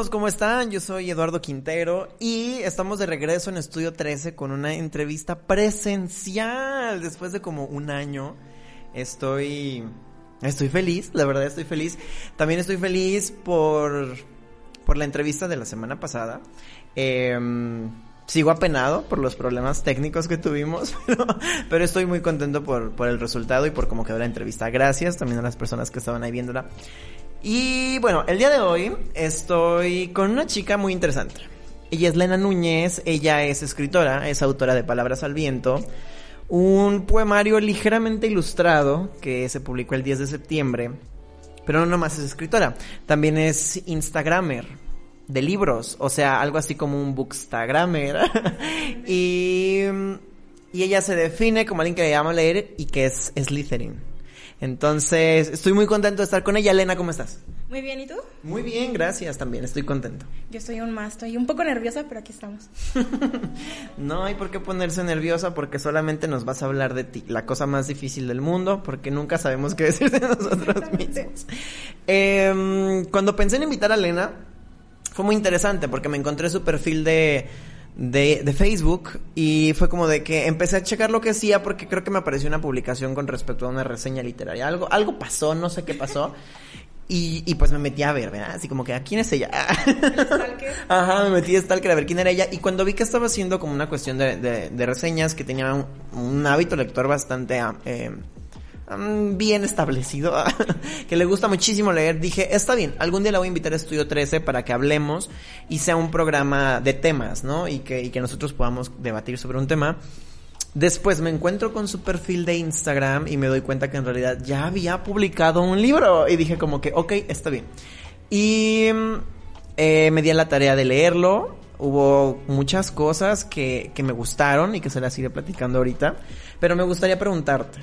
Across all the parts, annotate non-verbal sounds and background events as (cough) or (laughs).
Todos, ¿cómo están? Yo soy Eduardo Quintero y estamos de regreso en Estudio 13 con una entrevista presencial. Después de como un año, estoy, estoy feliz, la verdad estoy feliz. También estoy feliz por, por la entrevista de la semana pasada. Em, sigo apenado por los problemas técnicos que tuvimos, (laughs) pero, pero estoy muy contento por, por el resultado y por cómo quedó la entrevista. Gracias también a las personas que estaban ahí viéndola. Y bueno, el día de hoy estoy con una chica muy interesante. Ella es Lena Núñez, ella es escritora, es autora de Palabras al Viento, un poemario ligeramente ilustrado que se publicó el 10 de septiembre. Pero no nomás es escritora, también es Instagramer de libros, o sea, algo así como un bookstagrammer. (laughs) y, ella se define como alguien que le llama leer y que es Slytherin. Entonces, estoy muy contento de estar con ella. Elena, ¿cómo estás? Muy bien, ¿y tú? Muy bien, gracias también, estoy contento. Yo estoy aún más, estoy un poco nerviosa, pero aquí estamos. (laughs) no hay por qué ponerse nerviosa porque solamente nos vas a hablar de ti, la cosa más difícil del mundo, porque nunca sabemos qué decir de nosotros mismos. Eh, cuando pensé en invitar a Elena, fue muy interesante porque me encontré su perfil de de, de, Facebook y fue como de que empecé a checar lo que hacía porque creo que me apareció una publicación con respecto a una reseña literaria. Algo, algo pasó, no sé qué pasó. Y, y pues me metí a ver, ¿verdad? Así como que, ¿a quién es ella? (laughs) Ajá, me metí a Stalker a ver quién era ella. Y cuando vi que estaba haciendo como una cuestión de, de, de reseñas, que tenía un, un, hábito lector bastante eh, bien establecido, (laughs) que le gusta muchísimo leer, dije, está bien, algún día la voy a invitar a Estudio 13 para que hablemos y sea un programa de temas, ¿no? Y que, y que nosotros podamos debatir sobre un tema. Después me encuentro con su perfil de Instagram y me doy cuenta que en realidad ya había publicado un libro y dije como que, ok, está bien. Y eh, me di la tarea de leerlo, hubo muchas cosas que, que me gustaron y que se las iré platicando ahorita, pero me gustaría preguntarte.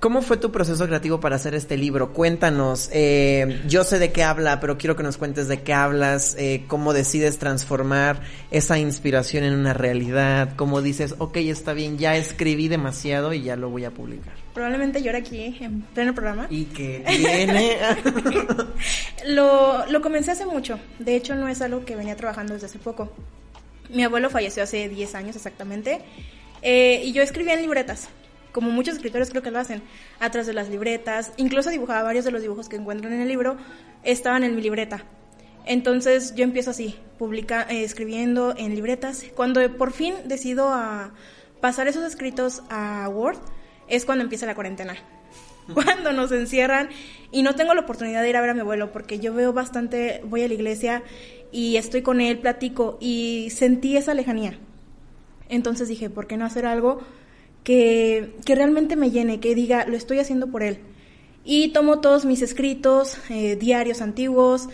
¿Cómo fue tu proceso creativo para hacer este libro? Cuéntanos. Eh, yo sé de qué habla, pero quiero que nos cuentes de qué hablas, eh, cómo decides transformar esa inspiración en una realidad, cómo dices, ok, está bien, ya escribí demasiado y ya lo voy a publicar. Probablemente llore aquí en pleno programa. ¿Y qué tiene? (laughs) lo, lo comencé hace mucho. De hecho, no es algo que venía trabajando desde hace poco. Mi abuelo falleció hace 10 años exactamente. Eh, y yo escribía en libretas como muchos escritores creo que lo hacen, atrás de las libretas, incluso dibujaba varios de los dibujos que encuentran en el libro, estaban en mi libreta. Entonces yo empiezo así, publica, eh, escribiendo en libretas. Cuando por fin decido a pasar esos escritos a Word, es cuando empieza la cuarentena. Cuando nos encierran y no tengo la oportunidad de ir a ver a mi abuelo porque yo veo bastante, voy a la iglesia y estoy con él, platico y sentí esa lejanía. Entonces dije, ¿por qué no hacer algo que, que realmente me llene, que diga, lo estoy haciendo por él. Y tomo todos mis escritos, eh, diarios antiguos,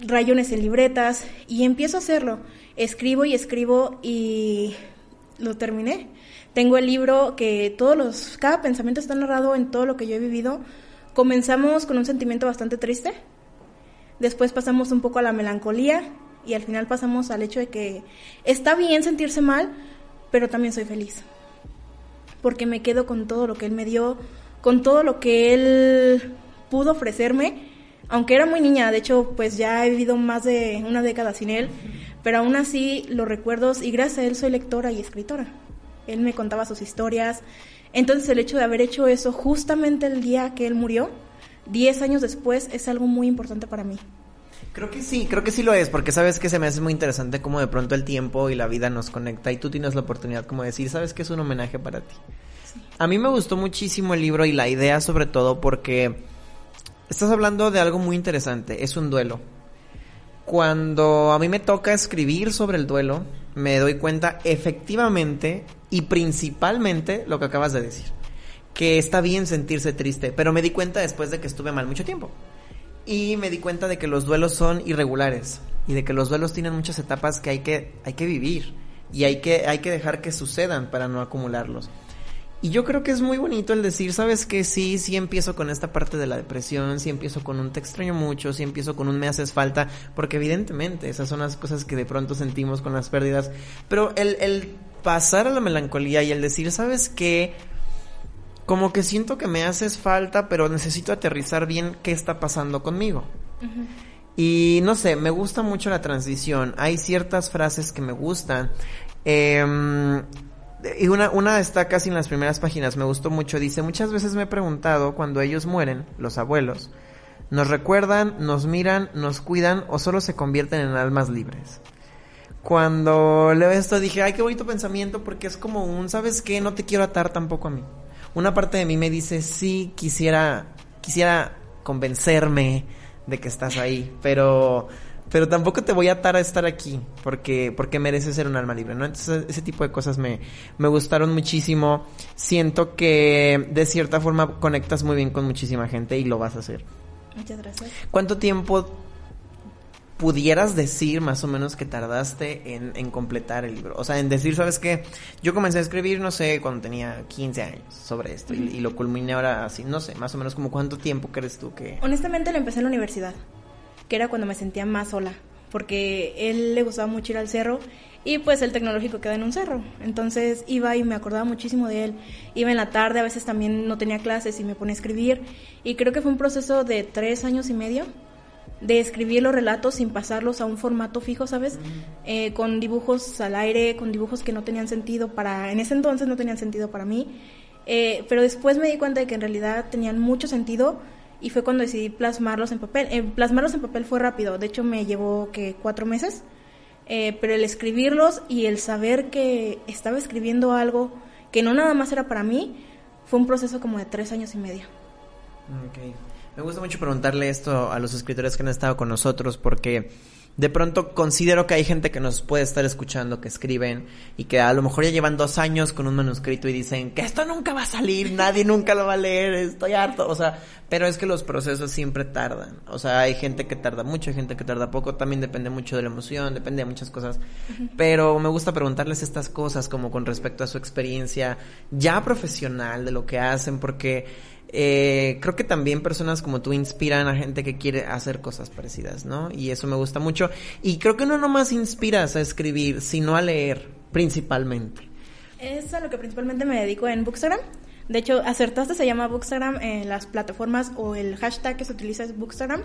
rayones en libretas y empiezo a hacerlo. Escribo y escribo y lo terminé. Tengo el libro que todos los, cada pensamiento está narrado en todo lo que yo he vivido. Comenzamos con un sentimiento bastante triste, después pasamos un poco a la melancolía y al final pasamos al hecho de que está bien sentirse mal, pero también soy feliz porque me quedo con todo lo que él me dio, con todo lo que él pudo ofrecerme, aunque era muy niña, de hecho pues ya he vivido más de una década sin él, pero aún así los recuerdos y gracias a él soy lectora y escritora. Él me contaba sus historias, entonces el hecho de haber hecho eso justamente el día que él murió, 10 años después, es algo muy importante para mí. Creo que sí, creo que sí lo es, porque sabes que se me hace muy interesante cómo de pronto el tiempo y la vida nos conecta y tú tienes la oportunidad como de decir, sabes que es un homenaje para ti. Sí. A mí me gustó muchísimo el libro y la idea sobre todo porque estás hablando de algo muy interesante, es un duelo. Cuando a mí me toca escribir sobre el duelo, me doy cuenta efectivamente y principalmente lo que acabas de decir, que está bien sentirse triste, pero me di cuenta después de que estuve mal mucho tiempo. Y me di cuenta de que los duelos son irregulares y de que los duelos tienen muchas etapas que hay que, hay que vivir. y hay que, hay que dejar que sucedan para no acumularlos. Y yo creo que es muy bonito el decir, sabes que sí, sí empiezo con esta parte de la depresión, sí empiezo con un te extraño mucho, sí empiezo con un me haces falta, porque evidentemente esas son las cosas que de pronto sentimos con las pérdidas, pero el, el pasar a la melancolía y el decir, sabes que como que siento que me haces falta, pero necesito aterrizar bien qué está pasando conmigo. Y no sé, me gusta mucho la transición. Hay ciertas frases que me gustan. Eh, y una, una está casi en las primeras páginas, me gustó mucho. Dice, muchas veces me he preguntado cuando ellos mueren, los abuelos, nos recuerdan, nos miran, nos cuidan o solo se convierten en almas libres. Cuando leo esto dije, ay, qué bonito pensamiento porque es como un, ¿sabes qué? No te quiero atar tampoco a mí. Una parte de mí me dice, sí, quisiera, quisiera convencerme de que estás ahí, pero pero tampoco te voy a atar a estar aquí porque porque mereces ser un alma libre, ¿no? Entonces ese tipo de cosas me me gustaron muchísimo. Siento que de cierta forma conectas muy bien con muchísima gente y lo vas a hacer. Muchas gracias. ¿Cuánto tiempo pudieras decir más o menos que tardaste en, en, completar el libro? O sea, en decir, ¿sabes qué? Yo comencé a escribir, no sé, cuando tenía 15 años sobre esto y, y, lo culminé ahora así, no sé, más o menos como cuánto tiempo crees tú que... Honestamente lo empecé en la universidad que era cuando me sentía más sola, porque él le gustaba mucho ir al cerro y pues el tecnológico queda en un cerro. Entonces iba y me acordaba muchísimo de él. Iba en la tarde, a veces también no tenía clases y me ponía a escribir. Y creo que fue un proceso de tres años y medio de escribir los relatos sin pasarlos a un formato fijo, ¿sabes? Eh, con dibujos al aire, con dibujos que no tenían sentido para, en ese entonces no tenían sentido para mí. Eh, pero después me di cuenta de que en realidad tenían mucho sentido y fue cuando decidí plasmarlos en papel. Eh, plasmarlos en papel fue rápido, de hecho me llevó que cuatro meses, eh, pero el escribirlos y el saber que estaba escribiendo algo que no nada más era para mí, fue un proceso como de tres años y medio. Okay. Me gusta mucho preguntarle esto a los escritores que han estado con nosotros porque de pronto considero que hay gente que nos puede estar escuchando, que escriben y que a lo mejor ya llevan dos años con un manuscrito y dicen que esto nunca va a salir, nadie nunca lo va a leer, estoy harto, o sea, pero es que los procesos siempre tardan, o sea, hay gente que tarda mucho, hay gente que tarda poco, también depende mucho de la emoción, depende de muchas cosas, pero me gusta preguntarles estas cosas como con respecto a su experiencia ya profesional de lo que hacen, porque eh, creo que también personas como tú inspiran a gente que quiere hacer cosas parecidas, ¿no? Y eso me gusta mucho. Y creo que no nomás inspiras a escribir, sino a leer, principalmente. Es a lo que principalmente me dedico en Bookstagram. De hecho, acertaste se llama Bookstagram en las plataformas o el hashtag que se utiliza es Bookstagram.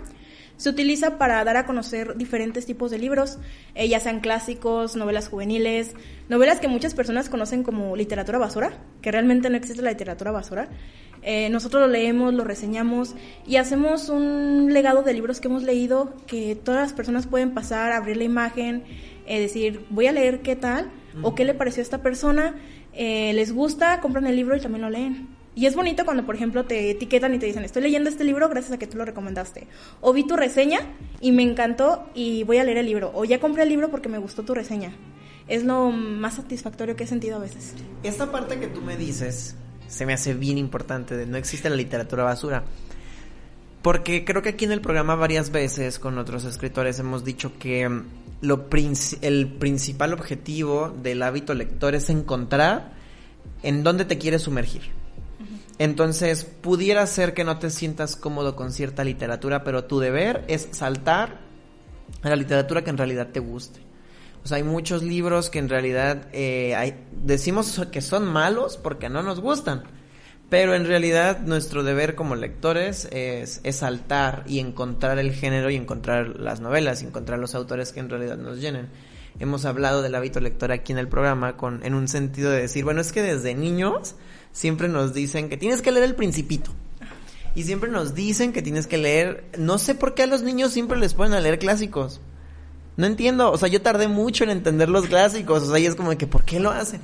Se utiliza para dar a conocer diferentes tipos de libros, eh, ya sean clásicos, novelas juveniles, novelas que muchas personas conocen como literatura basura, que realmente no existe la literatura basura. Eh, nosotros lo leemos, lo reseñamos y hacemos un legado de libros que hemos leído que todas las personas pueden pasar, abrir la imagen, eh, decir, voy a leer qué tal o qué le pareció a esta persona, eh, les gusta, compran el libro y también lo leen. Y es bonito cuando, por ejemplo, te etiquetan y te dicen, estoy leyendo este libro gracias a que tú lo recomendaste. O vi tu reseña y me encantó y voy a leer el libro. O ya compré el libro porque me gustó tu reseña. Es lo más satisfactorio que he sentido a veces. Esta parte que tú me dices, se me hace bien importante de no existe la literatura basura. Porque creo que aquí en el programa varias veces con otros escritores hemos dicho que mm, lo el principal objetivo del hábito lector es encontrar en dónde te quieres sumergir. Entonces, pudiera ser que no te sientas cómodo con cierta literatura, pero tu deber es saltar a la literatura que en realidad te guste. O sea, hay muchos libros que en realidad eh, hay, decimos que son malos porque no nos gustan. Pero en realidad nuestro deber como lectores es, saltar y encontrar el género y encontrar las novelas y encontrar los autores que en realidad nos llenen. Hemos hablado del hábito lector aquí en el programa con, en un sentido de decir, bueno, es que desde niños siempre nos dicen que tienes que leer el principito. Y siempre nos dicen que tienes que leer, no sé por qué a los niños siempre les ponen a leer clásicos. No entiendo, o sea, yo tardé mucho en entender los clásicos, o sea, y es como de que ¿por qué lo hacen?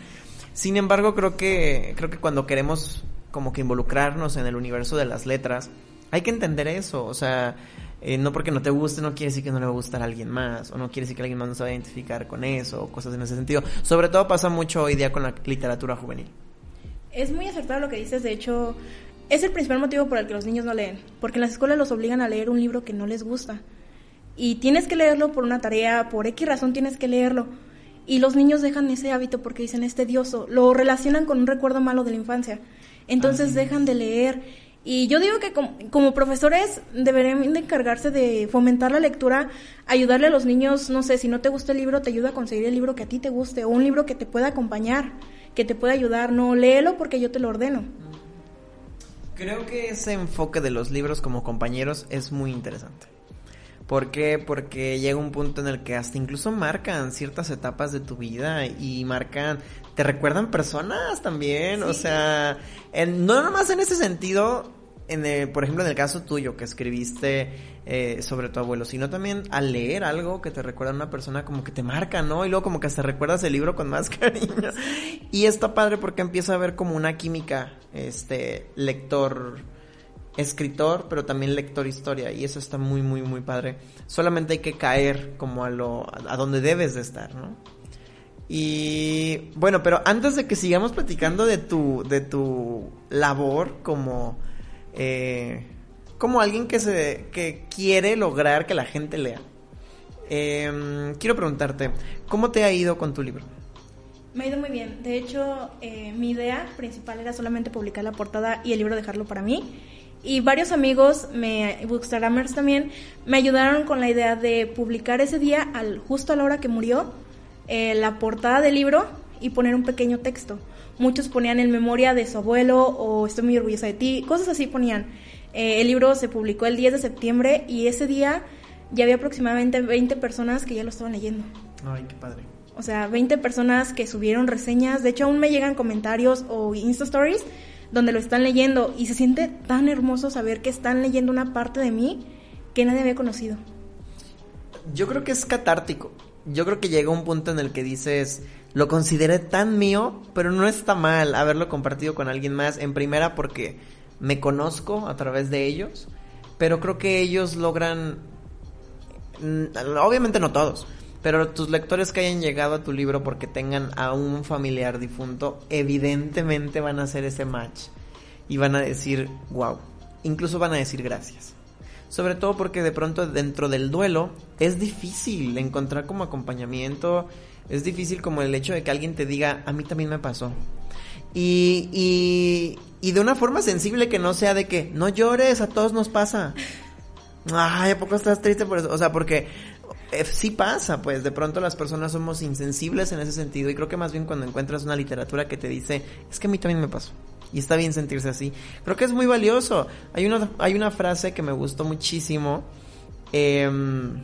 Sin embargo, creo que creo que cuando queremos como que involucrarnos en el universo de las letras, hay que entender eso, o sea, eh, no porque no te guste no quiere decir que no le va a gustar a alguien más, o no quiere decir que alguien más no se va a identificar con eso, o cosas en ese sentido. Sobre todo pasa mucho hoy día con la literatura juvenil. Es muy acertado lo que dices, de hecho, es el principal motivo por el que los niños no leen, porque en las escuelas los obligan a leer un libro que no les gusta y tienes que leerlo por una tarea, por X razón tienes que leerlo. y los niños dejan ese hábito porque dicen es tedioso, lo relacionan con un recuerdo malo de la infancia. Entonces dejan de leer. Y yo digo que como, como profesores deberían de encargarse de fomentar la lectura, ayudarle a los niños, no sé, si no te gusta el libro, te ayuda a conseguir el libro que a ti te guste o un libro que te pueda acompañar, que te pueda ayudar. No, léelo porque yo te lo ordeno. Creo que ese enfoque de los libros como compañeros es muy interesante. ¿Por qué? Porque llega un punto en el que hasta incluso marcan ciertas etapas de tu vida y marcan, te recuerdan personas también, o sea, en- no nomás en ese sentido, en el- por ejemplo en el caso tuyo que escribiste eh, sobre tu abuelo, sino también al leer algo que te recuerda a una persona como que te marca, ¿no? Y luego como que hasta recuerdas el libro con más (laughs) cariño. Y está padre porque empieza a ver como una química, este, lector escritor, pero también lector historia y eso está muy muy muy padre. Solamente hay que caer como a lo a donde debes de estar, ¿no? Y bueno, pero antes de que sigamos platicando de tu de tu labor como eh, como alguien que se que quiere lograr que la gente lea. em, quiero preguntarte, ¿cómo te ha ido con tu libro? Me ha ido muy bien. De hecho, eh, mi idea principal era solamente publicar la portada y el libro dejarlo para mí. Y varios amigos, me, bookstagrammers también, me ayudaron con la idea de publicar ese día, al, justo a la hora que murió, eh, la portada del libro y poner un pequeño texto. Muchos ponían en memoria de su abuelo o estoy muy orgullosa de ti, cosas así ponían. Eh, el libro se publicó el 10 de septiembre y ese día ya había aproximadamente 20 personas que ya lo estaban leyendo. Ay, qué padre. O sea, 20 personas que subieron reseñas. De hecho, aún me llegan comentarios o Insta Stories donde lo están leyendo. Y se siente tan hermoso saber que están leyendo una parte de mí que nadie había conocido. Yo creo que es catártico. Yo creo que llega un punto en el que dices, lo consideré tan mío, pero no está mal haberlo compartido con alguien más. En primera porque me conozco a través de ellos, pero creo que ellos logran, mm, obviamente no todos, pero tus lectores que hayan llegado a tu libro porque tengan a un familiar difunto, evidentemente van a hacer ese match y van a decir, wow, incluso van a decir gracias. Sobre todo porque de pronto dentro del duelo es difícil encontrar como acompañamiento, es difícil como el hecho de que alguien te diga, a mí también me pasó. Y, y, de una forma sensible que no sea de que, no llores, a todos nos pasa. Ay, ¿a poco estás triste por eso? O sea, porque eh, sí pasa, pues de pronto las personas somos insensibles en ese sentido y creo que más bien cuando encuentras una literatura que te dice, es que a mí también me pasó. Y está bien sentirse así. Creo que es muy valioso. Hay una, hay una frase que me gustó muchísimo. em,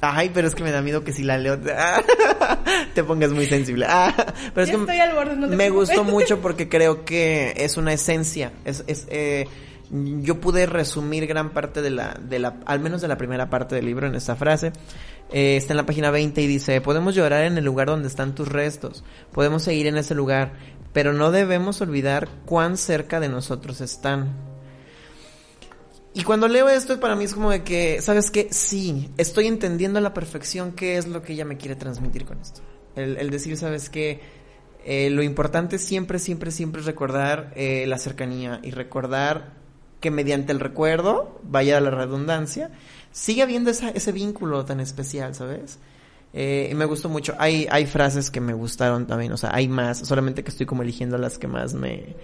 ay, pero es que me da miedo que si la leo (laughs) te pongas muy sensible. Ah, pero es que estoy al borde, no te me preocupes. gustó (laughs) mucho porque creo que es una esencia. Es, es, eh, yo pude resumir gran parte de la, de la, al menos de la primera parte del libro en esta frase. Eh, está en la página 20 y dice, podemos llorar en el lugar donde están tus restos, podemos seguir en ese lugar, pero no debemos olvidar cuán cerca de nosotros están. Y cuando leo esto para mí es como de que, ¿sabes qué? Sí, estoy entendiendo a la perfección qué es lo que ella me quiere transmitir con esto. El, decir, ¿sabes qué? Eh, lo importante siempre, siempre, siempre es recordar eh, la cercanía y recordar que mediante el recuerdo, vaya la redundancia, sigue habiendo ese vínculo tan especial, ¿sabes? Eh, y me gustó mucho. Hay, hay frases que me gustaron también, o sea, hay más, solamente que estoy como eligiendo las que más me,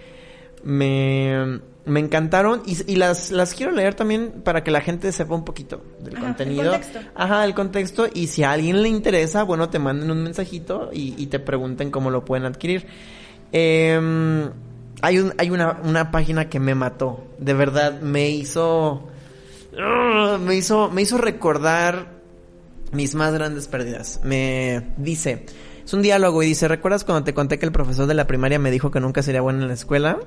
me, me encantaron y, y las, las quiero leer también para que la gente sepa un poquito del Ajá, el contenido. contexto. Ajá, el contexto y si a alguien le interesa, bueno, te manden un mensajito y, y te pregunten cómo lo pueden adquirir. Eh, hay un, hay una, una página que me mató, de verdad, me hizo, me hizo, me hizo recordar mis más grandes pérdidas. Me dice, es un diálogo y dice, ¿recuerdas cuando te conté que el profesor de la primaria me dijo que nunca sería bueno en la escuela?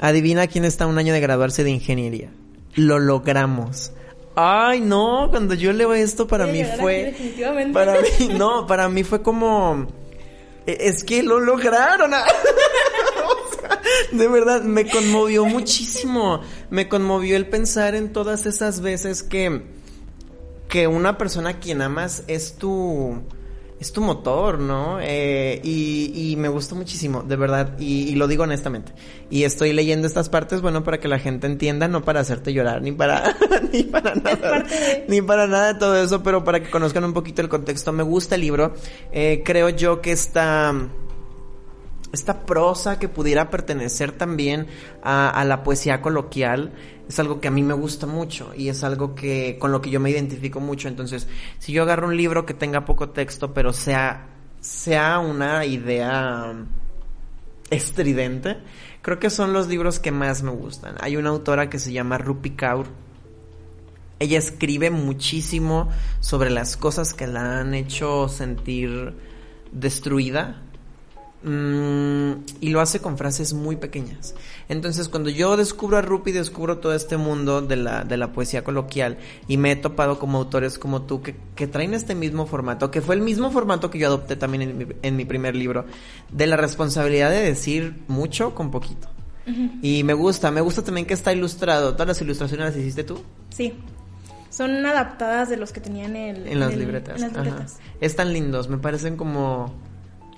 Adivina quién está a un año de graduarse de ingeniería. Lo logramos. Ay, no, cuando yo leo esto para mí fue... definitivamente. Para mí, (laughs) no, para mí fue como... e- Es que lo lograron. (laughs) De verdad, me conmovió muchísimo. Me conmovió el pensar en todas esas veces que que una persona a quien amas es tu es tu motor, ¿no? Eh, y, y, me gustó muchísimo, de verdad, y, y, lo digo honestamente. Y estoy leyendo estas partes, bueno, para que la gente entienda, no para hacerte llorar, ni para, (laughs) ni para nada, ni para nada de todo eso, pero para que conozcan un poquito el contexto. Me gusta el libro, eh, creo yo que esta, esta prosa que pudiera pertenecer también a, la poesía coloquial, es algo que a mí me gusta mucho y es algo que con lo que yo me identifico mucho. Entonces, si yo agarro un libro que tenga poco texto, pero sea sea una idea estridente, creo que son los libros que más me gustan. Hay una autora que se llama Rupi Kaur. Ella escribe muchísimo sobre las cosas que la han hecho sentir destruida, Mm, y lo hace con frases muy pequeñas. Entonces, cuando yo descubro a Rupi, descubro todo este mundo de la, de la poesía coloquial y me he topado como autores como tú que, que traen este mismo formato, que fue el mismo formato que yo adopté también en mi, en mi primer libro, de la responsabilidad de decir mucho con poquito. Y me gusta, me gusta también que está ilustrado. ¿Todas las ilustraciones las hiciste tú? Sí. Son adaptadas de los que tenían el, en las libretas. En las libretas. Están lindos, me parecen como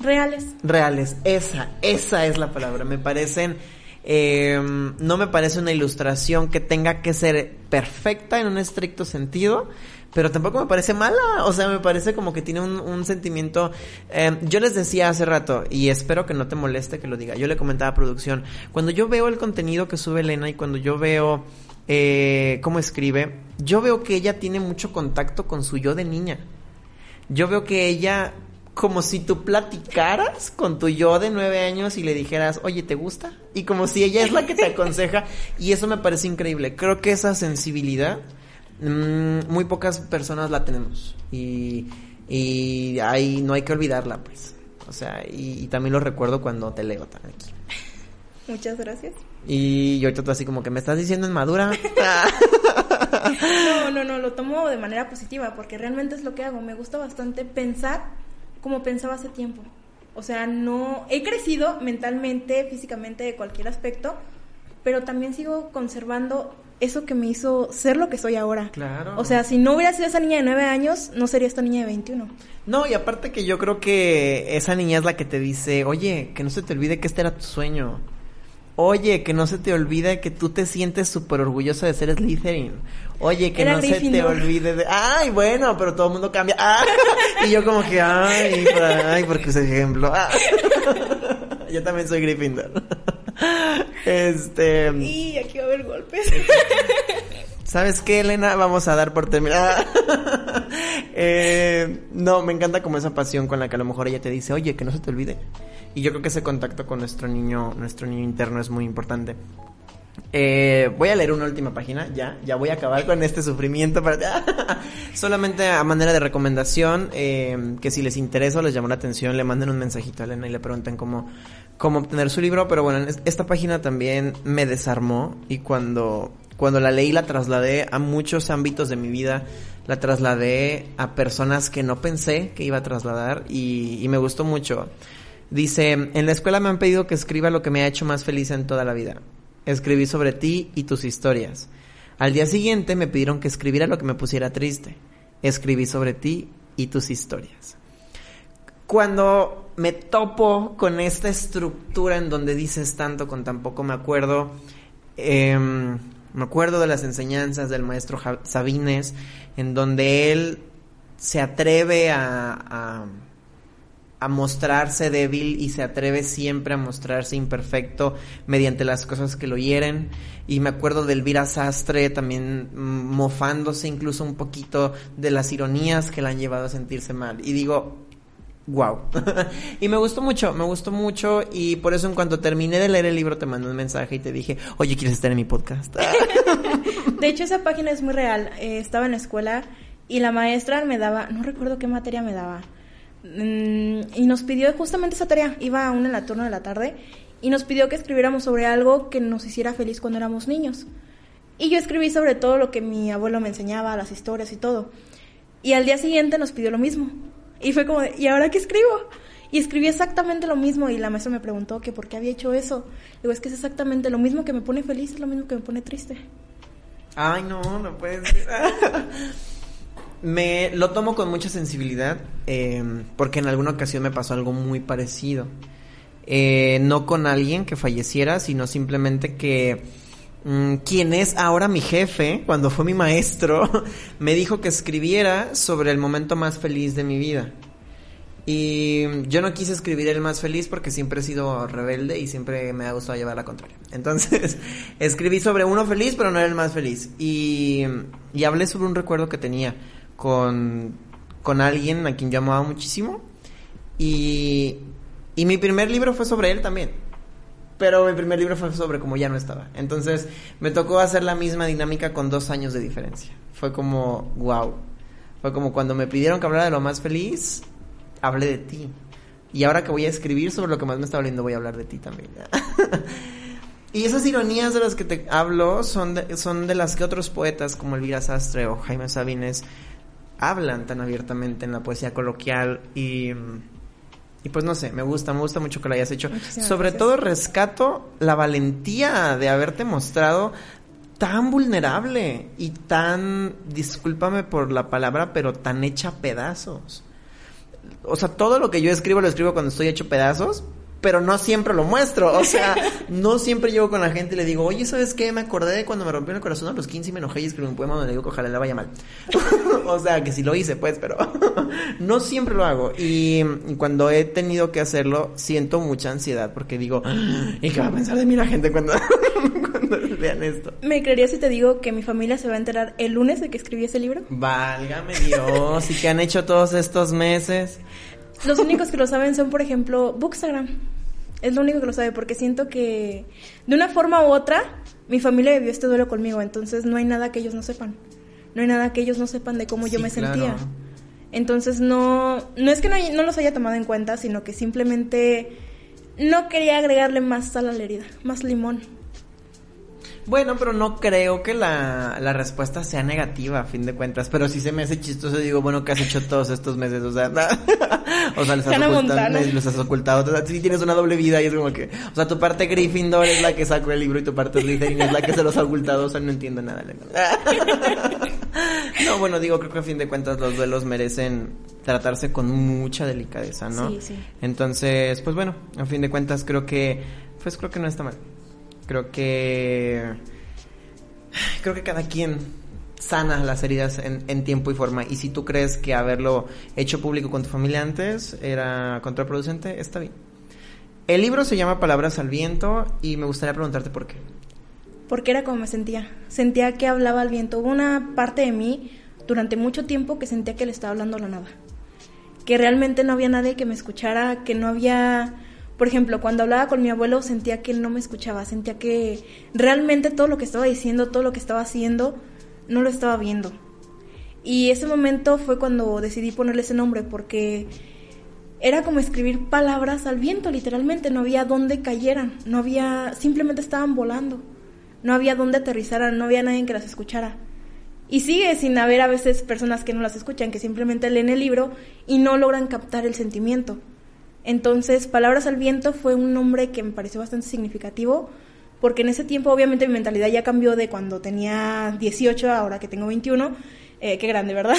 Reales. Reales, esa, esa es la palabra. Me parecen, eh, no me parece una ilustración que tenga que ser perfecta en un estricto sentido, pero tampoco me parece mala, o sea, me parece como que tiene un, un sentimiento. Eh, yo les decía hace rato, y espero que no te moleste que lo diga, yo le comentaba a producción, cuando yo veo el contenido que sube Elena y cuando yo veo eh, cómo escribe, yo veo que ella tiene mucho contacto con su yo de niña. Yo veo que ella como si tú platicaras con tu yo de nueve años y le dijeras, oye, ¿te gusta? Y como si ella es la que te aconseja. y eso me parece increíble. Creo que esa sensibilidad, mmm, muy pocas personas la tenemos. Y, y ahí no hay que olvidarla, pues. O sea, y, y también lo recuerdo cuando te leo también aquí. Muchas gracias. Y yo ahorita así como que me estás diciendo en madura. (laughs) no, no, no, lo tomo de manera positiva porque realmente es lo que hago. Me gusta bastante pensar como pensaba hace tiempo. O sea, no he crecido mentalmente, físicamente, de cualquier aspecto, pero también sigo conservando eso que me hizo ser lo que soy ahora. Claro. O sea, si no hubiera sido esa niña de nueve años, no sería esta niña de 21. No, y aparte que yo creo que esa niña es la que te dice, oye, que no se te olvide que este era tu sueño. Oye, que no se te olvide que tú te sientes súper orgullosa de ser Slytherin. Oye, que Era no se te olvide de... Ay, bueno, pero todo el mundo cambia. Ah, (laughs) y yo como que, ay, ay, porque ese ejemplo. Ah. (laughs) Yo también soy Gryffindor. (laughs) Este... Y aquí va a haber golpes. ¿Sabes qué, Elena? Vamos a dar por terminar. Eh, no, me encanta como esa pasión con la que a lo mejor ella te dice, oye, que no se te olvide. Y yo creo que ese contacto con nuestro niño, nuestro niño interno es muy importante. Eh, voy a leer una última página, ya, ya voy a acabar con este sufrimiento. Para... (laughs) Solamente a manera de recomendación, eh, que si les interesa o les llamó la atención, le manden un mensajito a Elena y le pregunten cómo, cómo obtener su libro. Pero bueno, esta página también me desarmó y cuando, cuando la leí la trasladé a muchos ámbitos de mi vida. La trasladé a personas que no pensé que iba a trasladar y, me gustó mucho. Dice, en la escuela me han pedido que escriba lo que me ha hecho más feliz en toda la vida. Escribí sobre ti y tus historias. Al día siguiente me pidieron que escribiera lo que me pusiera triste. Escribí sobre ti y tus historias. Cuando me topo con esta estructura en donde dices tanto con tan poco, me acuerdo, eh, me acuerdo de las enseñanzas del maestro Sabines, en donde él se atreve a, a a mostrarse débil y se atreve siempre a mostrarse imperfecto mediante las cosas que lo hieren. Y me acuerdo de Elvira Sastre también mofándose incluso un poquito de las ironías que la han llevado a sentirse mal. Y digo, wow. (laughs) y me gustó mucho, me gustó mucho y por eso en cuanto terminé de leer el libro te mandé un mensaje y te dije, oye, ¿quieres estar en mi podcast? (laughs) de hecho, esa (laughs) página es muy real. Eh, estaba en la escuela y la maestra me daba, no recuerdo qué materia me daba y nos pidió justamente esa tarea, iba aún en la turno de la tarde, y nos pidió que escribiéramos sobre algo que nos hiciera feliz cuando éramos niños. Y yo escribí sobre todo lo que mi abuelo me enseñaba, las historias y todo. Y al día siguiente nos pidió lo mismo. Y fue como, ¿y ahora qué escribo? Y escribí exactamente lo mismo y la maestra me preguntó que por qué había hecho eso. Digo, es que es exactamente lo mismo que me pone feliz, es lo mismo que me pone triste. Ay, no, no puede ser. (laughs) Me lo tomo con mucha sensibilidad eh, porque en alguna ocasión me pasó algo muy parecido. Eh, no con alguien que falleciera, sino simplemente que quien es ahora mi jefe, cuando fue mi maestro, (laughs) me dijo que escribiera sobre el momento más feliz de mi vida. Y yo no quise escribir el más feliz porque siempre he sido rebelde y siempre me ha gustado llevar la contraria. (laughs) Entonces, escribí sobre uno feliz, pero no era el más feliz. Y, y hablé sobre un recuerdo que tenía con, con alguien a quien yo amaba muchísimo. Y, y mi primer libro fue sobre él también. Pero mi primer libro fue sobre cómo ya no estaba. Entonces, me tocó hacer la misma dinámica con dos años de diferencia. Fue como, wow. Fue como cuando me pidieron que hablara de lo más feliz hablé de ti. Y ahora que voy a escribir sobre lo que más me está doliendo, voy a hablar de ti también. (laughs) y esas ironías de las que te hablo son de, son de las que otros poetas como Elvira Sastre o Jaime Sabines hablan tan abiertamente en la poesía coloquial y... Y pues no sé, me gusta, me gusta mucho que lo hayas hecho. Muchísimas Sobre gracias. todo rescato la valentía de haberte mostrado tan vulnerable y tan, discúlpame por la palabra, pero tan hecha pedazos. O sea, todo lo que yo escribo lo escribo cuando estoy hecho pedazos, pero no siempre lo muestro. O sea, (laughs) no siempre llego con la gente y le digo, oye, ¿sabes qué? Me acordé de cuando me rompió el corazón a los 15 y me enojé y escribí un poema donde le digo que ojalá le vaya mal. (laughs) o sea, que sí lo hice, pues, pero (laughs) no siempre lo hago. Y, y cuando he tenido que hacerlo, siento mucha ansiedad porque digo, ¿y qué va a pensar de mí la gente cuando, cuando vean esto? ¿Me creerías si te digo que mi familia se va a enterar el lunes de que escribí ese libro? Válgame Dios, ¿y qué han hecho todos estos meses? Los únicos que lo saben son, por ejemplo, Bookstagram. Es lo único que lo sabe porque siento que de una forma u otra mi familia vivió este duelo conmigo, entonces no hay nada que ellos no sepan. No hay nada que ellos no sepan de cómo yo me claro. sentía. Entonces no no es que no, no los haya tomado en cuenta, sino que simplemente no quería agregarle más sal a la herida, más limón. Bueno, pero no creo que la, la respuesta sea negativa a fin de cuentas. Pero sí se me hace chistoso. Digo, bueno, ¿qué has hecho todos estos meses? O sea, (laughs) o sea, les has, ocultado, les has ocultado. O sea, sí tienes una doble vida y es como que... O sea, tu parte Gryffindor es la que sacó el libro y tu parte Slytherin es la que se los ha ocultado. O sea, no entiendo nada. (laughs) no, bueno, digo, creo que a fin de cuentas los duelos merecen tratarse con mucha delicadeza, ¿no? Sí, sí. Entonces, pues bueno, a fin de cuentas creo que... Pues creo que no está mal. Creo que creo que cada quien sana las heridas en, tiempo y forma. Y si tú crees que haberlo hecho público con tu familia antes era contraproducente, está bien. El libro se llama Palabras al Viento y me gustaría preguntarte por qué. porque era como me sentía. Sentía que hablaba al viento. Hubo una parte de mí durante mucho tiempo que sentía que le estaba hablando la nada. Que realmente no había nadie que me escuchara, que no había... Por ejemplo, cuando hablaba con mi abuelo sentía que él no me escuchaba, sentía que realmente todo lo que estaba diciendo, todo lo que estaba haciendo, no lo estaba viendo. Y ese momento fue cuando decidí ponerle ese nombre porque era como escribir palabras al viento, literalmente, no había dónde cayeran, no había, simplemente estaban volando, no había dónde aterrizaran, no había nadie que las escuchara. Y sigue sin haber a veces personas que no las escuchan, que simplemente leen el libro y no logran captar el sentimiento. Entonces, Palabras al Viento fue un nombre que me pareció bastante significativo, porque en ese tiempo obviamente mi mentalidad ya cambió de cuando tenía 18 a ahora que tengo 21. Eh, qué grande, ¿verdad?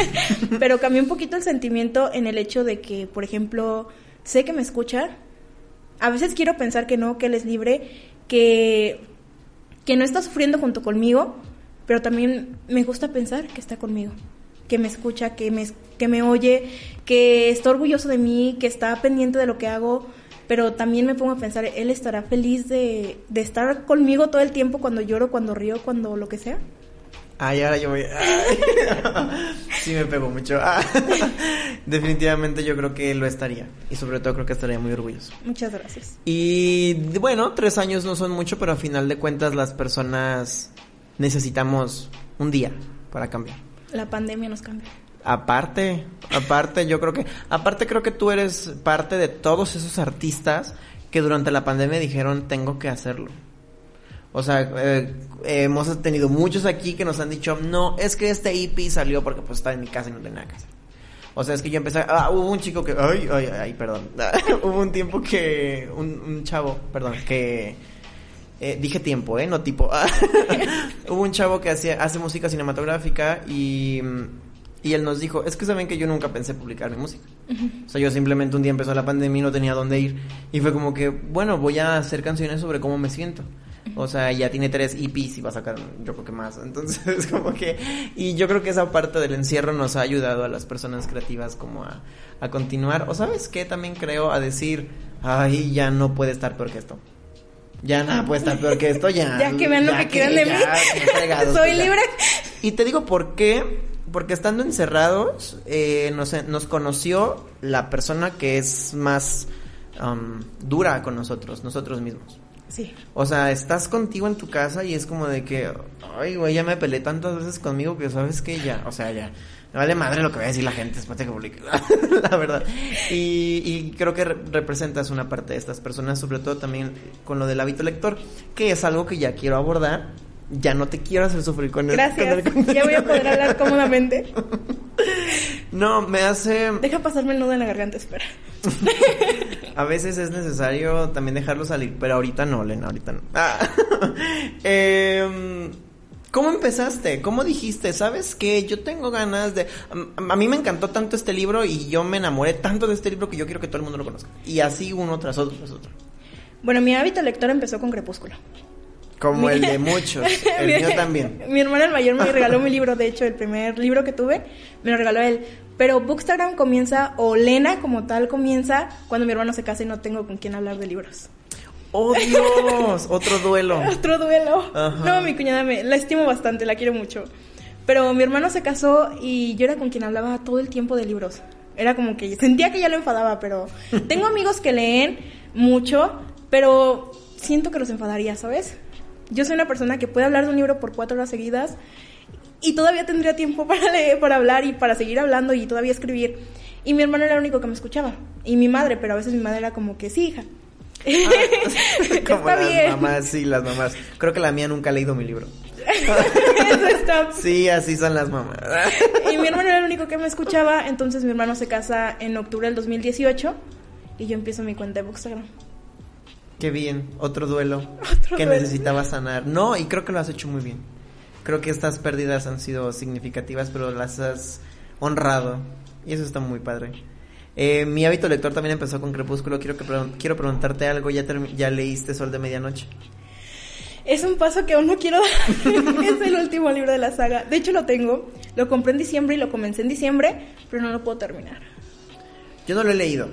(laughs) Pero cambió un poquito el sentimiento en el hecho de que, por ejemplo, sé que me escucha. A veces quiero pensar que no, que él es libre, que, que no está sufriendo junto conmigo, pero también me gusta pensar que está conmigo, que me escucha, que me, que me oye, que está orgulloso de mí, que está pendiente de lo que hago, pero también me pongo a pensar, él estará feliz de, de estar conmigo todo el tiempo cuando lloro, cuando río, cuando lo que sea. Ay, ahora yo voy. ay. (laughs) Sí, me pegó mucho. (laughs) Definitivamente yo creo que lo estaría. Y sobre todo creo que estaría muy orgulloso. Muchas gracias. Y bueno, tres años no son mucho, pero a final de cuentas las personas necesitamos un día para cambiar. La pandemia nos cambió. Aparte, aparte, yo creo que, aparte creo que tú eres parte de todos esos artistas que durante la pandemia dijeron tengo que hacerlo. O sea, eh, hemos tenido muchos aquí que nos han dicho, no, es que este EP salió porque pues estaba en mi casa y no tenía nada que hacer. O sea, es que yo empecé, ah, hubo un chico que, ay, ay, ay, perdón. (laughs) hubo un tiempo que, un, un chavo, perdón, que, eh, dije tiempo, ¿eh? No tipo. (laughs) hubo un chavo que hacía, hace música cinematográfica y, Y él nos dijo, es que saben que yo nunca pensé publicar mi música. O sea, yo simplemente un día empezó la pandemia y no tenía dónde ir. Y fue como que, bueno, voy a hacer canciones sobre cómo me siento. O sea, ya tiene tres EPs y va a sacar, yo creo que más. (laughs) Entonces, como que. Y yo creo que esa parte del encierro nos ha ayudado a las personas creativas como a, a continuar. O, ¿sabes qué? También creo a decir, ay, ya no puede estar peor que esto. Ya nada puede estar peor que esto, ya. (laughs) Ya que vean lo que quieran de mí. (laughs) Soy libre. Y te digo por qué. Porque estando encerrados, eh, nos, nos conoció la persona que es más um, dura con nosotros, nosotros mismos. Sí. O sea, estás contigo en tu casa y es como de que, ay, güey, ya me peleé tantas veces conmigo que sabes que ya, o sea, ya, me vale madre lo que va a decir la gente después de que publique, (laughs) la verdad. Y, y creo que re- representas una parte de estas personas, sobre todo también con lo del hábito lector, que es algo que ya quiero abordar. Ya no te quiero hacer sufrir con el, Gracias. el contenido. Ya voy a poder hablar cómodamente. (laughs) No, me hace... Deja pasarme el nudo en la garganta, espera. (laughs) A veces es necesario también dejarlo salir, pero ahorita no, Lena, ahorita no. Ah. Em, ¿Cómo empezaste? ¿Cómo dijiste? ¿Sabes qué? Yo tengo ganas de... A, a mí me encantó tanto este libro y yo me enamoré tanto de este libro que yo quiero que todo el mundo lo conozca. Y así uno tras otro tras otro. Bueno, mi hábito lector empezó con Crepúsculo. Como Mi- el de (laughs) muchos. El (laughs) Mi- mío también. Mi hermano el mayor me regaló mi libro, de hecho, el primer libro que tuve, me lo regaló él. Pero Bookstagram comienza, o Lena como tal comienza, cuando mi hermano se casa y no tengo con quién hablar de libros. ¡Oh, Dios! Otro duelo. (laughs) Otro duelo. Ajá. No, mi cuñada me, la estimo bastante, la quiero mucho. Pero mi hermano se casó y yo era con quien hablaba todo el tiempo de libros. Era como que sentía que ya lo enfadaba, pero (laughs) tengo amigos que leen mucho, pero siento que los enfadaría, ¿sabes? Yo soy una persona que puede hablar de un libro por cuatro horas seguidas y todavía tendría tiempo (laughs) para leer, para hablar y para seguir hablando y todavía escribir. Y mi hermano era el único que me escuchaba. Y mi madre, pero a veces mi madre era como que sí, hija. (laughs) Como Está las bien. mamás, sí, las mamás. Creo que la mía nunca ha leído mi libro. Eso está Sí, así son las mamás. Y mi hermano era el único que me escuchaba, entonces mi hermano se casa en octubre del 2018 y yo empiezo mi cuenta de Bookstagram. Qué bien, otro duelo Otro que duelo. necesitaba sanar. No, y creo que lo has hecho muy bien. Creo que estas pérdidas han sido significativas, pero las has honrado. Y eso está muy padre. Eh, mi hábito lector también empezó con Crepúsculo. Quiero, que pregun- quiero preguntarte algo. ¿Ya, ¿Ya leíste Sol de Medianoche? Es un paso que aún no quiero (laughs) dar. es el último libro de la saga. De hecho lo tengo. Lo compré en diciembre y lo comencé en diciembre, pero no lo puedo terminar. Yo no lo he leído.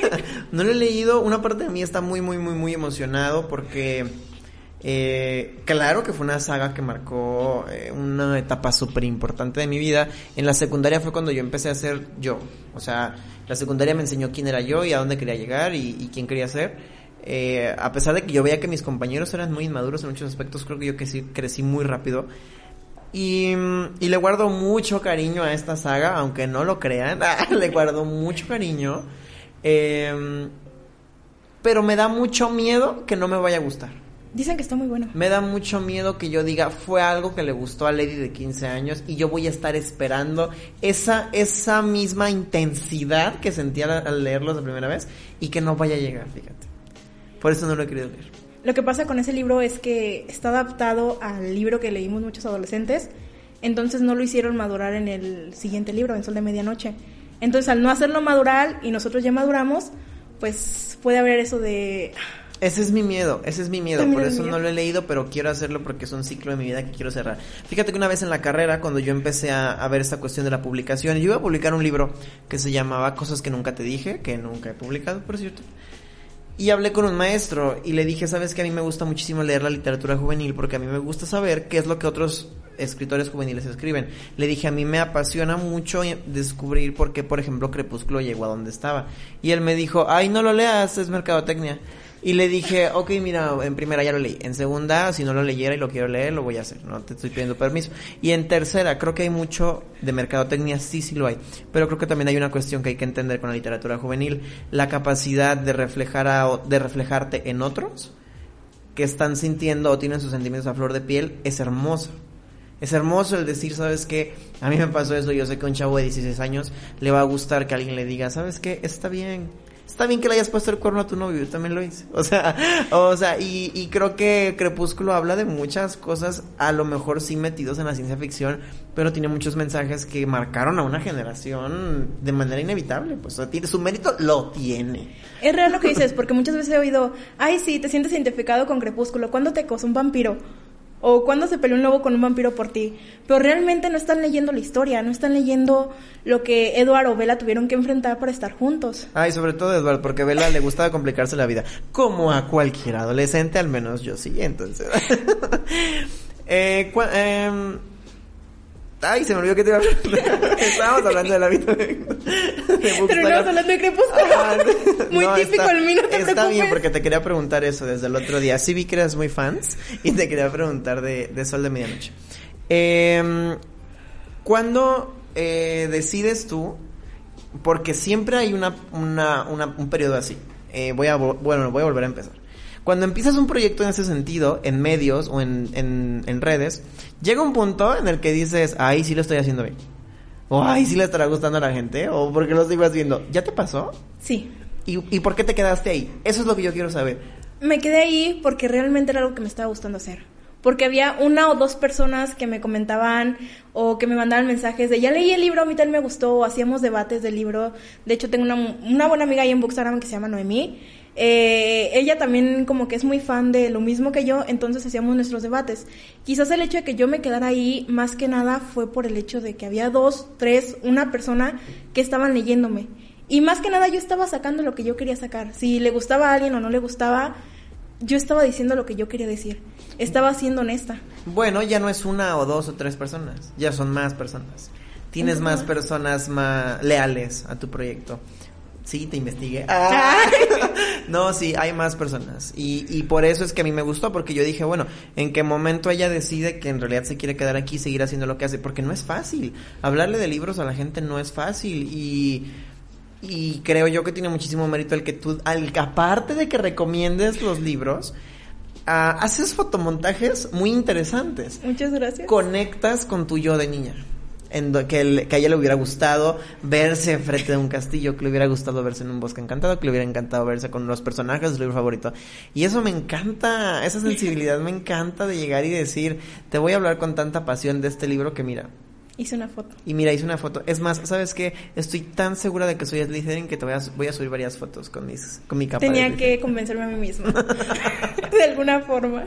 (laughs) no lo he leído. Una parte de mí está muy, muy, muy, muy emocionado porque... eh, claro que fue una saga que marcó eh, una etapa súper importante de mi vida. En la secundaria fue cuando yo empecé a ser yo. O sea, la secundaria me enseñó quién era yo y a dónde quería llegar y, quién quería ser. Eh, a pesar de que yo veía que mis compañeros eran muy inmaduros en muchos aspectos, creo que yo crecí, crecí muy rápido. Y, le guardo mucho cariño a esta saga, aunque no lo crean. (laughs) le guardo mucho cariño. Eh, pero me da mucho miedo que no me vaya a gustar. Dicen que está muy bueno. Me da mucho miedo que yo diga fue algo que le gustó a Lady de 15 años y yo voy a estar esperando esa, esa misma intensidad que sentía al- al leerlo la primera vez y que no vaya a llegar, fíjate. Por eso no lo he querido leer. Lo que pasa con ese libro es que está adaptado al libro que leímos muchos adolescentes, entonces no lo hicieron madurar en el siguiente libro, en Sol de Medianoche. Entonces al no hacerlo madurar y nosotros ya maduramos, pues puede haber eso de... Ese es mi miedo, ese es mi miedo, También por es eso no lo he leído, pero quiero hacerlo porque es un ciclo de mi vida que quiero cerrar. Fíjate que una vez en la carrera, cuando yo empecé a, a ver esta cuestión de la publicación, yo iba a publicar un libro que se llamaba Cosas que nunca te dije, que nunca he publicado, por cierto. Y hablé con un maestro y le dije, sabes que a mí me gusta muchísimo leer la literatura juvenil porque a mí me gusta saber qué es lo que otros escritores juveniles escriben. Le dije, a mí me apasiona mucho descubrir por qué, por ejemplo, Crepúsculo llegó a donde estaba. Y él me dijo, ay, no lo leas, es mercadotecnia. Y le dije, ok, mira, en primera ya lo leí. En segunda, si no lo leyera y lo quiero leer, lo voy a hacer. No te estoy pidiendo permiso. Y en tercera, creo que hay mucho de mercadotecnia, sí, sí lo hay. Pero creo que también hay una cuestión que hay que entender con la literatura juvenil. La capacidad de reflejar a, de reflejarte en otros que están sintiendo o tienen sus sentimientos a flor de piel es hermoso. Es hermoso el decir, ¿sabes qué? A mí me pasó eso, yo sé que a un chavo de 16 años le va a gustar que alguien le diga, ¿sabes qué? Está bien, Está bien que le hayas puesto el cuerno a tu novio, yo también lo hice. O sea, o sea, y, y creo que Crepúsculo habla de muchas cosas, a lo mejor sí metidos en la ciencia ficción, pero tiene muchos mensajes que marcaron a una generación de manera inevitable. Pues tiene, su mérito lo tiene. Es real lo que dices, porque muchas veces he oído, ay, sí, te sientes identificado con Crepúsculo. ¿Cuándo te acosó un vampiro? O cuándo se peleó un lobo con un vampiro por ti. Pero realmente no están leyendo la historia, no están leyendo lo que Eduardo o Bella tuvieron que enfrentar para estar juntos. Ay, sobre todo Eduardo, porque a Bella le gustaba complicarse la vida. Como a cualquier adolescente, al menos yo sí, entonces. (laughs) eh, em, Ay, se me olvidó que te iba a hablar. (laughs) Estábamos hablando de la vida de, de. Terminamos hablando de Crepúsculo. Ah, (laughs) Muy no, típico está- el mío, no te Está preocupes. bien, porque te quería preguntar eso desde el otro día. Sí vi que eras muy fans y te quería preguntar de, de Sol de Medianoche. Eh, ¿Cuándo eh, decides tú? Porque siempre hay una, una, una- un periodo así. Eh, voy a, bueno, voy a volver a empezar. Cuando empiezas un proyecto en ese sentido, en medios o en, en, en redes, llega un punto en el que dices, ay, sí lo estoy haciendo bien. O ay, sí le estará gustando a la gente. O porque lo sigo haciendo. ¿Ya te pasó? Sí. ¿Y, ¿Y por qué te quedaste ahí? Eso es lo que yo quiero saber. Me quedé ahí porque realmente era algo que me estaba gustando hacer. Porque había una o dos personas que me comentaban o que me mandaban mensajes de ya leí el libro, a mí también me gustó, o hacíamos debates del libro. De hecho, tengo una, una buena amiga ahí en Bookstagram que se llama Noemí. Eh, ella también como que es muy fan de lo mismo que yo, entonces hacíamos nuestros debates. Quizás el hecho de que yo me quedara ahí más que nada fue por el hecho de que había dos, tres, una persona que estaban leyéndome. Y más que nada yo estaba sacando lo que yo quería sacar. Si le gustaba a alguien o no le gustaba, yo estaba diciendo lo que yo quería decir. Estaba siendo honesta. Bueno, ya no es una o dos o tres personas. Ya son más personas. Tienes más. personas más leales a tu proyecto. Sí, te investigué. Ah. (laughs) no, sí, hay más personas. Y, y por eso es que a mí me gustó, porque yo dije, bueno, ¿en qué momento ella decide que en realidad se quiere quedar aquí y seguir haciendo lo que hace? Porque no es fácil. Hablarle de libros a la gente no es fácil. Y, y creo yo que tiene muchísimo mérito el que tú, al, aparte de que recomiendes los libros, ah, haces fotomontajes muy interesantes Muchas gracias. conectas con tu yo de niña. Que, el- que a ella le hubiera gustado verse frente a un castillo, que le hubiera gustado verse en un bosque encantado, que le hubiera encantado verse con los personajes de su libro favorito. Y eso me encanta, esa sensibilidad me encanta de llegar y decir, te voy a hablar con tanta pasión de este libro que mira. Hice una foto. Y mira, hice una foto. Es más, ¿sabes qué? Estoy tan segura de que soy Slytherin que te voy a, voy a subir varias fotos con mis con mi capa. Tenía que convencerme a mí misma. (laughs) de alguna forma.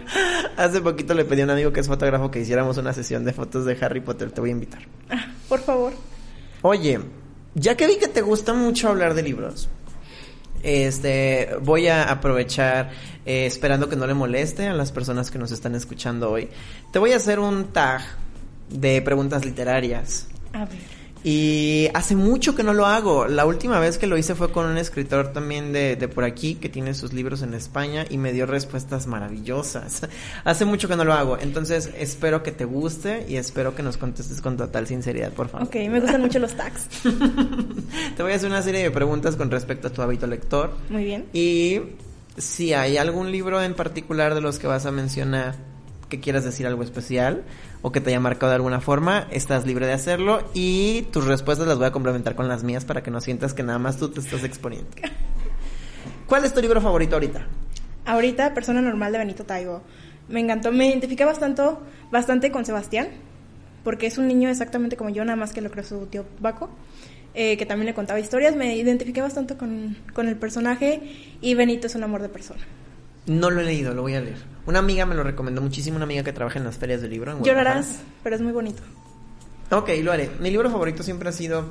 Hace poquito le pedí a un amigo que es fotógrafo que hiciéramos una sesión de fotos de Harry Potter. Te voy a invitar. Ah, por favor. Oye, ya que vi que te gusta mucho hablar de libros, este, voy a aprovechar, eh, esperando que no le moleste a las personas que nos están escuchando hoy. Te voy a hacer un tag de preguntas literarias. A ver. Y hace mucho que no lo hago. La última vez que lo hice fue con un escritor también de, de por aquí que tiene sus libros en España y me dio respuestas maravillosas. (laughs) hace mucho que no lo hago. Entonces espero que te guste y espero que nos contestes con total sinceridad, por favor. Ok, me gustan mucho los tags. (laughs) Te voy a hacer una serie de preguntas con respecto a tu hábito lector. Muy bien. Y si hay algún libro en particular de los que vas a mencionar que quieras decir algo especial o que te haya marcado de alguna forma, estás libre de hacerlo y tus respuestas las voy a complementar con las mías para que no sientas que nada más tú te estás exponiendo. ¿Cuál es tu libro favorito ahorita? Ahorita, Persona Normal de Benito Taibo. Me encantó, me identifiqué bastante, bastante con Sebastián, porque es un niño exactamente como yo, nada más que lo creó su tío Baco, eh, que también le contaba historias. Me identifiqué bastante con, con el personaje y Benito es un amor de persona. No lo he leído, lo voy a leer. Una amiga me lo recomendó muchísimo, una amiga que trabaja en las ferias de libro. en. Llorarás, pero es muy bonito. Ok, lo haré. Mi libro favorito siempre ha sido.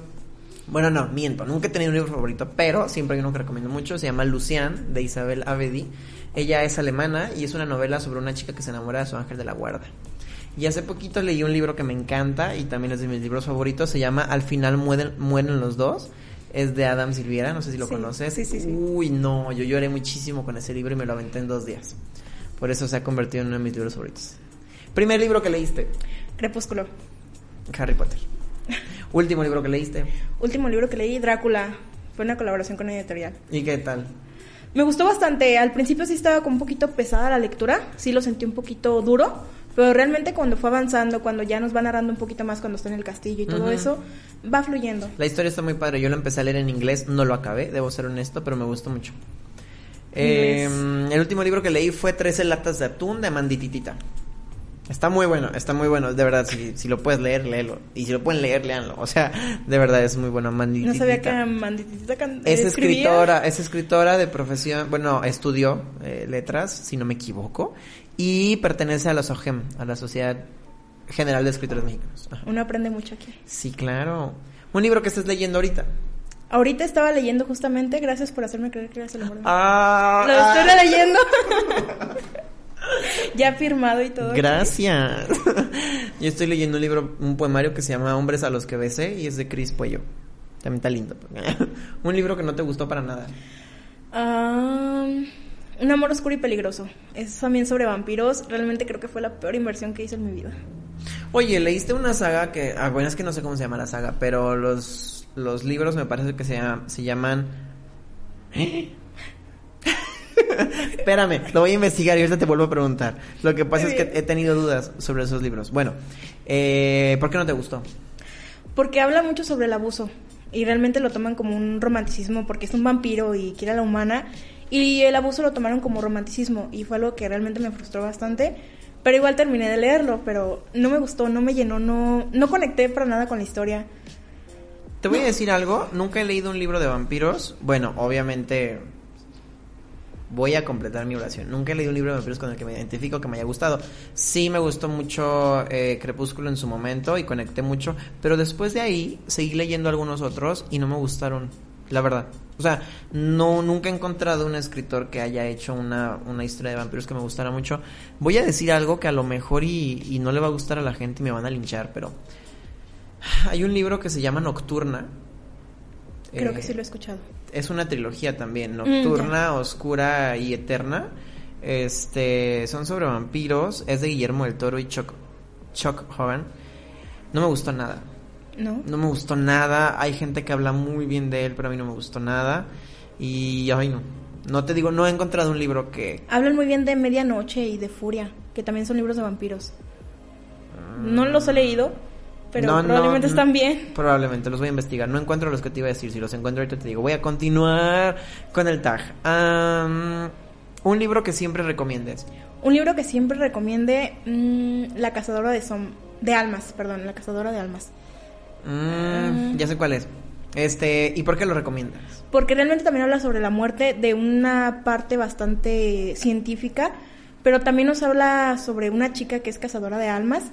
Bueno, no, miento. Nunca he tenido un libro favorito, pero siempre hay uno que recomiendo mucho. Se llama Lucian, de Isabel Abedi. Ella es alemana y es una novela sobre una chica que se enamora de su ángel de la guarda. Y hace poquito leí un libro que me encanta y también es de mis libros favoritos. Se llama Al final mueren, mueren los dos. Es de Adam Silviera, no sé si lo Sí, conoces. sí, sí, sí. Uy, no, yo lloré muchísimo con ese libro y me lo aventé en dos días. Por eso se ha convertido en uno de mis libros favoritos. Primer libro que leíste, Crepúsculo. Harry Potter. (laughs) Último libro que leíste. Último libro que leí, Drácula. Fue una colaboración con una editorial. ¿Y qué tal? Me gustó bastante. Al principio sí estaba como un poquito pesada la lectura. Sí lo sentí un poquito duro. Pero realmente cuando fue avanzando, cuando ya nos va narrando un poquito más cuando está en el castillo y todo eso, va fluyendo. La historia está muy padre. Yo la empecé a leer en inglés, no lo acabé, debo ser honesto, pero me gustó mucho. Eh, el último libro que leí fue 13 latas de atún de Mandititita. Está muy bueno, está muy bueno, de verdad, si, si lo puedes leer, léelo. Y si lo pueden leer, léanlo. O sea, de verdad es muy bueno, No Mandititita. sabía que Mandititita can- Es escribía. escritora, es escritora de profesión, bueno, estudió eh, letras, si no me equivoco, y pertenece a la SOGEM, a la Sociedad General de Escritores Mexicanos. Ajá. Uno aprende mucho aquí. Sí, claro. Un libro que estés leyendo ahorita. Ahorita estaba leyendo justamente, gracias por hacerme creer que eras el Ah, Lo ah. estoy releyendo. (laughs) ya firmado y todo. Gracias. (laughs) Yo estoy leyendo un libro, un poemario que se llama Hombres a los que besé y es de Cris Puello. También está lindo. (laughs) un libro que no te gustó para nada. Ah, un amor oscuro y peligroso. Es también sobre vampiros. Realmente creo que fue la peor inversión que hice en mi vida. Oye, leíste una saga que, ah, bueno, es que no sé cómo se llama la saga, pero los, los libros me parece que se, llama- se llaman... (laughs) Espérame, lo voy a investigar y ahorita te vuelvo a preguntar. Lo que pasa es que he tenido dudas sobre esos libros. Bueno, eh, ¿por qué no te gustó? Porque habla mucho sobre el abuso. Y realmente lo toman como un romanticismo porque es un vampiro y quiere a la humana. Y el abuso lo tomaron como romanticismo. Y fue algo que realmente me frustró bastante. Pero igual terminé de leerlo. Pero no me gustó, no me llenó, no, no conecté para nada con la historia. Te voy a decir algo, nunca he leído un libro de vampiros. Bueno, obviamente voy a completar mi oración. Nunca he leído un libro de vampiros con el que me identifico, que me haya gustado. Sí me gustó mucho eh, Crepúsculo en su momento y conecté mucho, pero después de ahí seguí leyendo algunos otros y no me gustaron, la verdad. O sea, no nunca he encontrado un escritor que haya hecho una, una historia de vampiros que me gustara mucho. Voy a decir algo que a lo mejor y, y no le va a gustar a la gente y me van a linchar, pero hay un libro que se llama Nocturna. Creo Eh, que sí lo he escuchado. Es una trilogía también, Mm, Nocturna, Oscura y Eterna. Este, son sobre vampiros, es de Guillermo del Toro y Chuck, Chuck Hogan. No me gustó nada. ¿No? No me gustó nada. Hay gente que habla muy bien de él, pero a mí no me gustó nada. Y ay no. No te digo, no he encontrado un libro que Hablan muy bien de Medianoche y de Furia, que también son libros de vampiros. No los he leído, pero No, probablemente no. están bien. Probablemente, los voy a investigar. No encuentro los que te iba a decir. Si los encuentro ahorita te digo. Voy a continuar con el tag. Am, un libro que siempre recomiendes. Un libro que siempre recomiende, mm, La cazadora de som de almas, perdón, La cazadora de almas. Mm, ya sé cuál es. Este, ¿y por qué lo recomiendas? Porque realmente también habla sobre la muerte de una parte bastante científica, pero también nos habla sobre una chica que es cazadora de almas,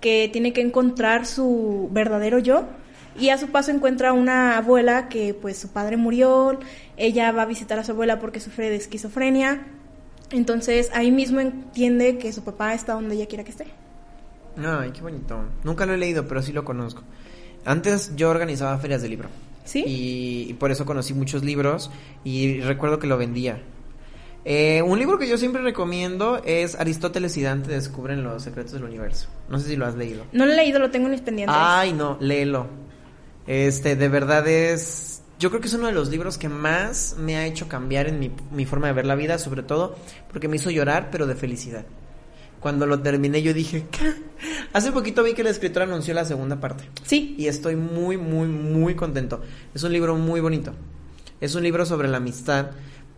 que tiene que encontrar su verdadero yo. Y a su paso encuentra una abuela que pues su padre murió, ella va a visitar a su abuela porque sufre de esquizofrenia. Entonces ahí mismo entiende que su papá está donde ella quiera que esté. Ay, qué bonito. Nunca lo he leído, pero sí lo conozco. Antes yo organizaba ferias de libro. ¿Sí? Y, y por eso conocí muchos libros y recuerdo que lo vendía. Eh, un libro que yo siempre recomiendo es Aristóteles y Dante descubren los secretos del universo. No sé si lo has leído. No lo he leído, lo tengo en mis pendientes. Ay, no, léelo. Este, de verdad es. Yo creo que es uno de los libros que más me ha hecho cambiar en mi, mi forma de ver la vida, sobre todo porque me hizo llorar, pero de felicidad. Cuando lo terminé, yo dije, ¿qué? Hace poquito vi que el escritor anunció la segunda parte. Sí, Y estoy muy, muy, muy contento. Es un libro muy bonito. Es un libro sobre la amistad.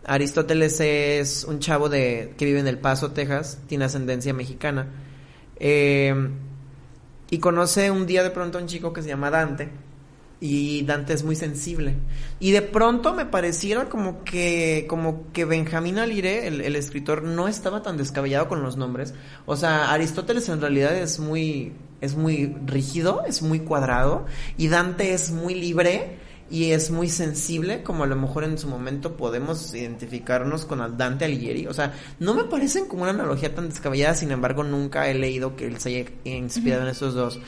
Aristóteles es un chavo de que vive en El Paso, Texas, tiene ascendencia mexicana. Eh, y conoce un día de pronto a un chico que se llama Dante. Y Dante es muy sensible. Y de pronto me pareciera como que, como que Benjamín Alire, el, el escritor, no estaba tan descabellado con los nombres. O sea, Aristóteles en realidad es muy, es muy rígido, es muy cuadrado. Y Dante es muy libre y es muy sensible, como a lo mejor en su momento podemos identificarnos con Dante Alighieri. O sea, no me parecen como una analogía tan descabellada, sin embargo, nunca he leído que él se haya inspirado en esos dos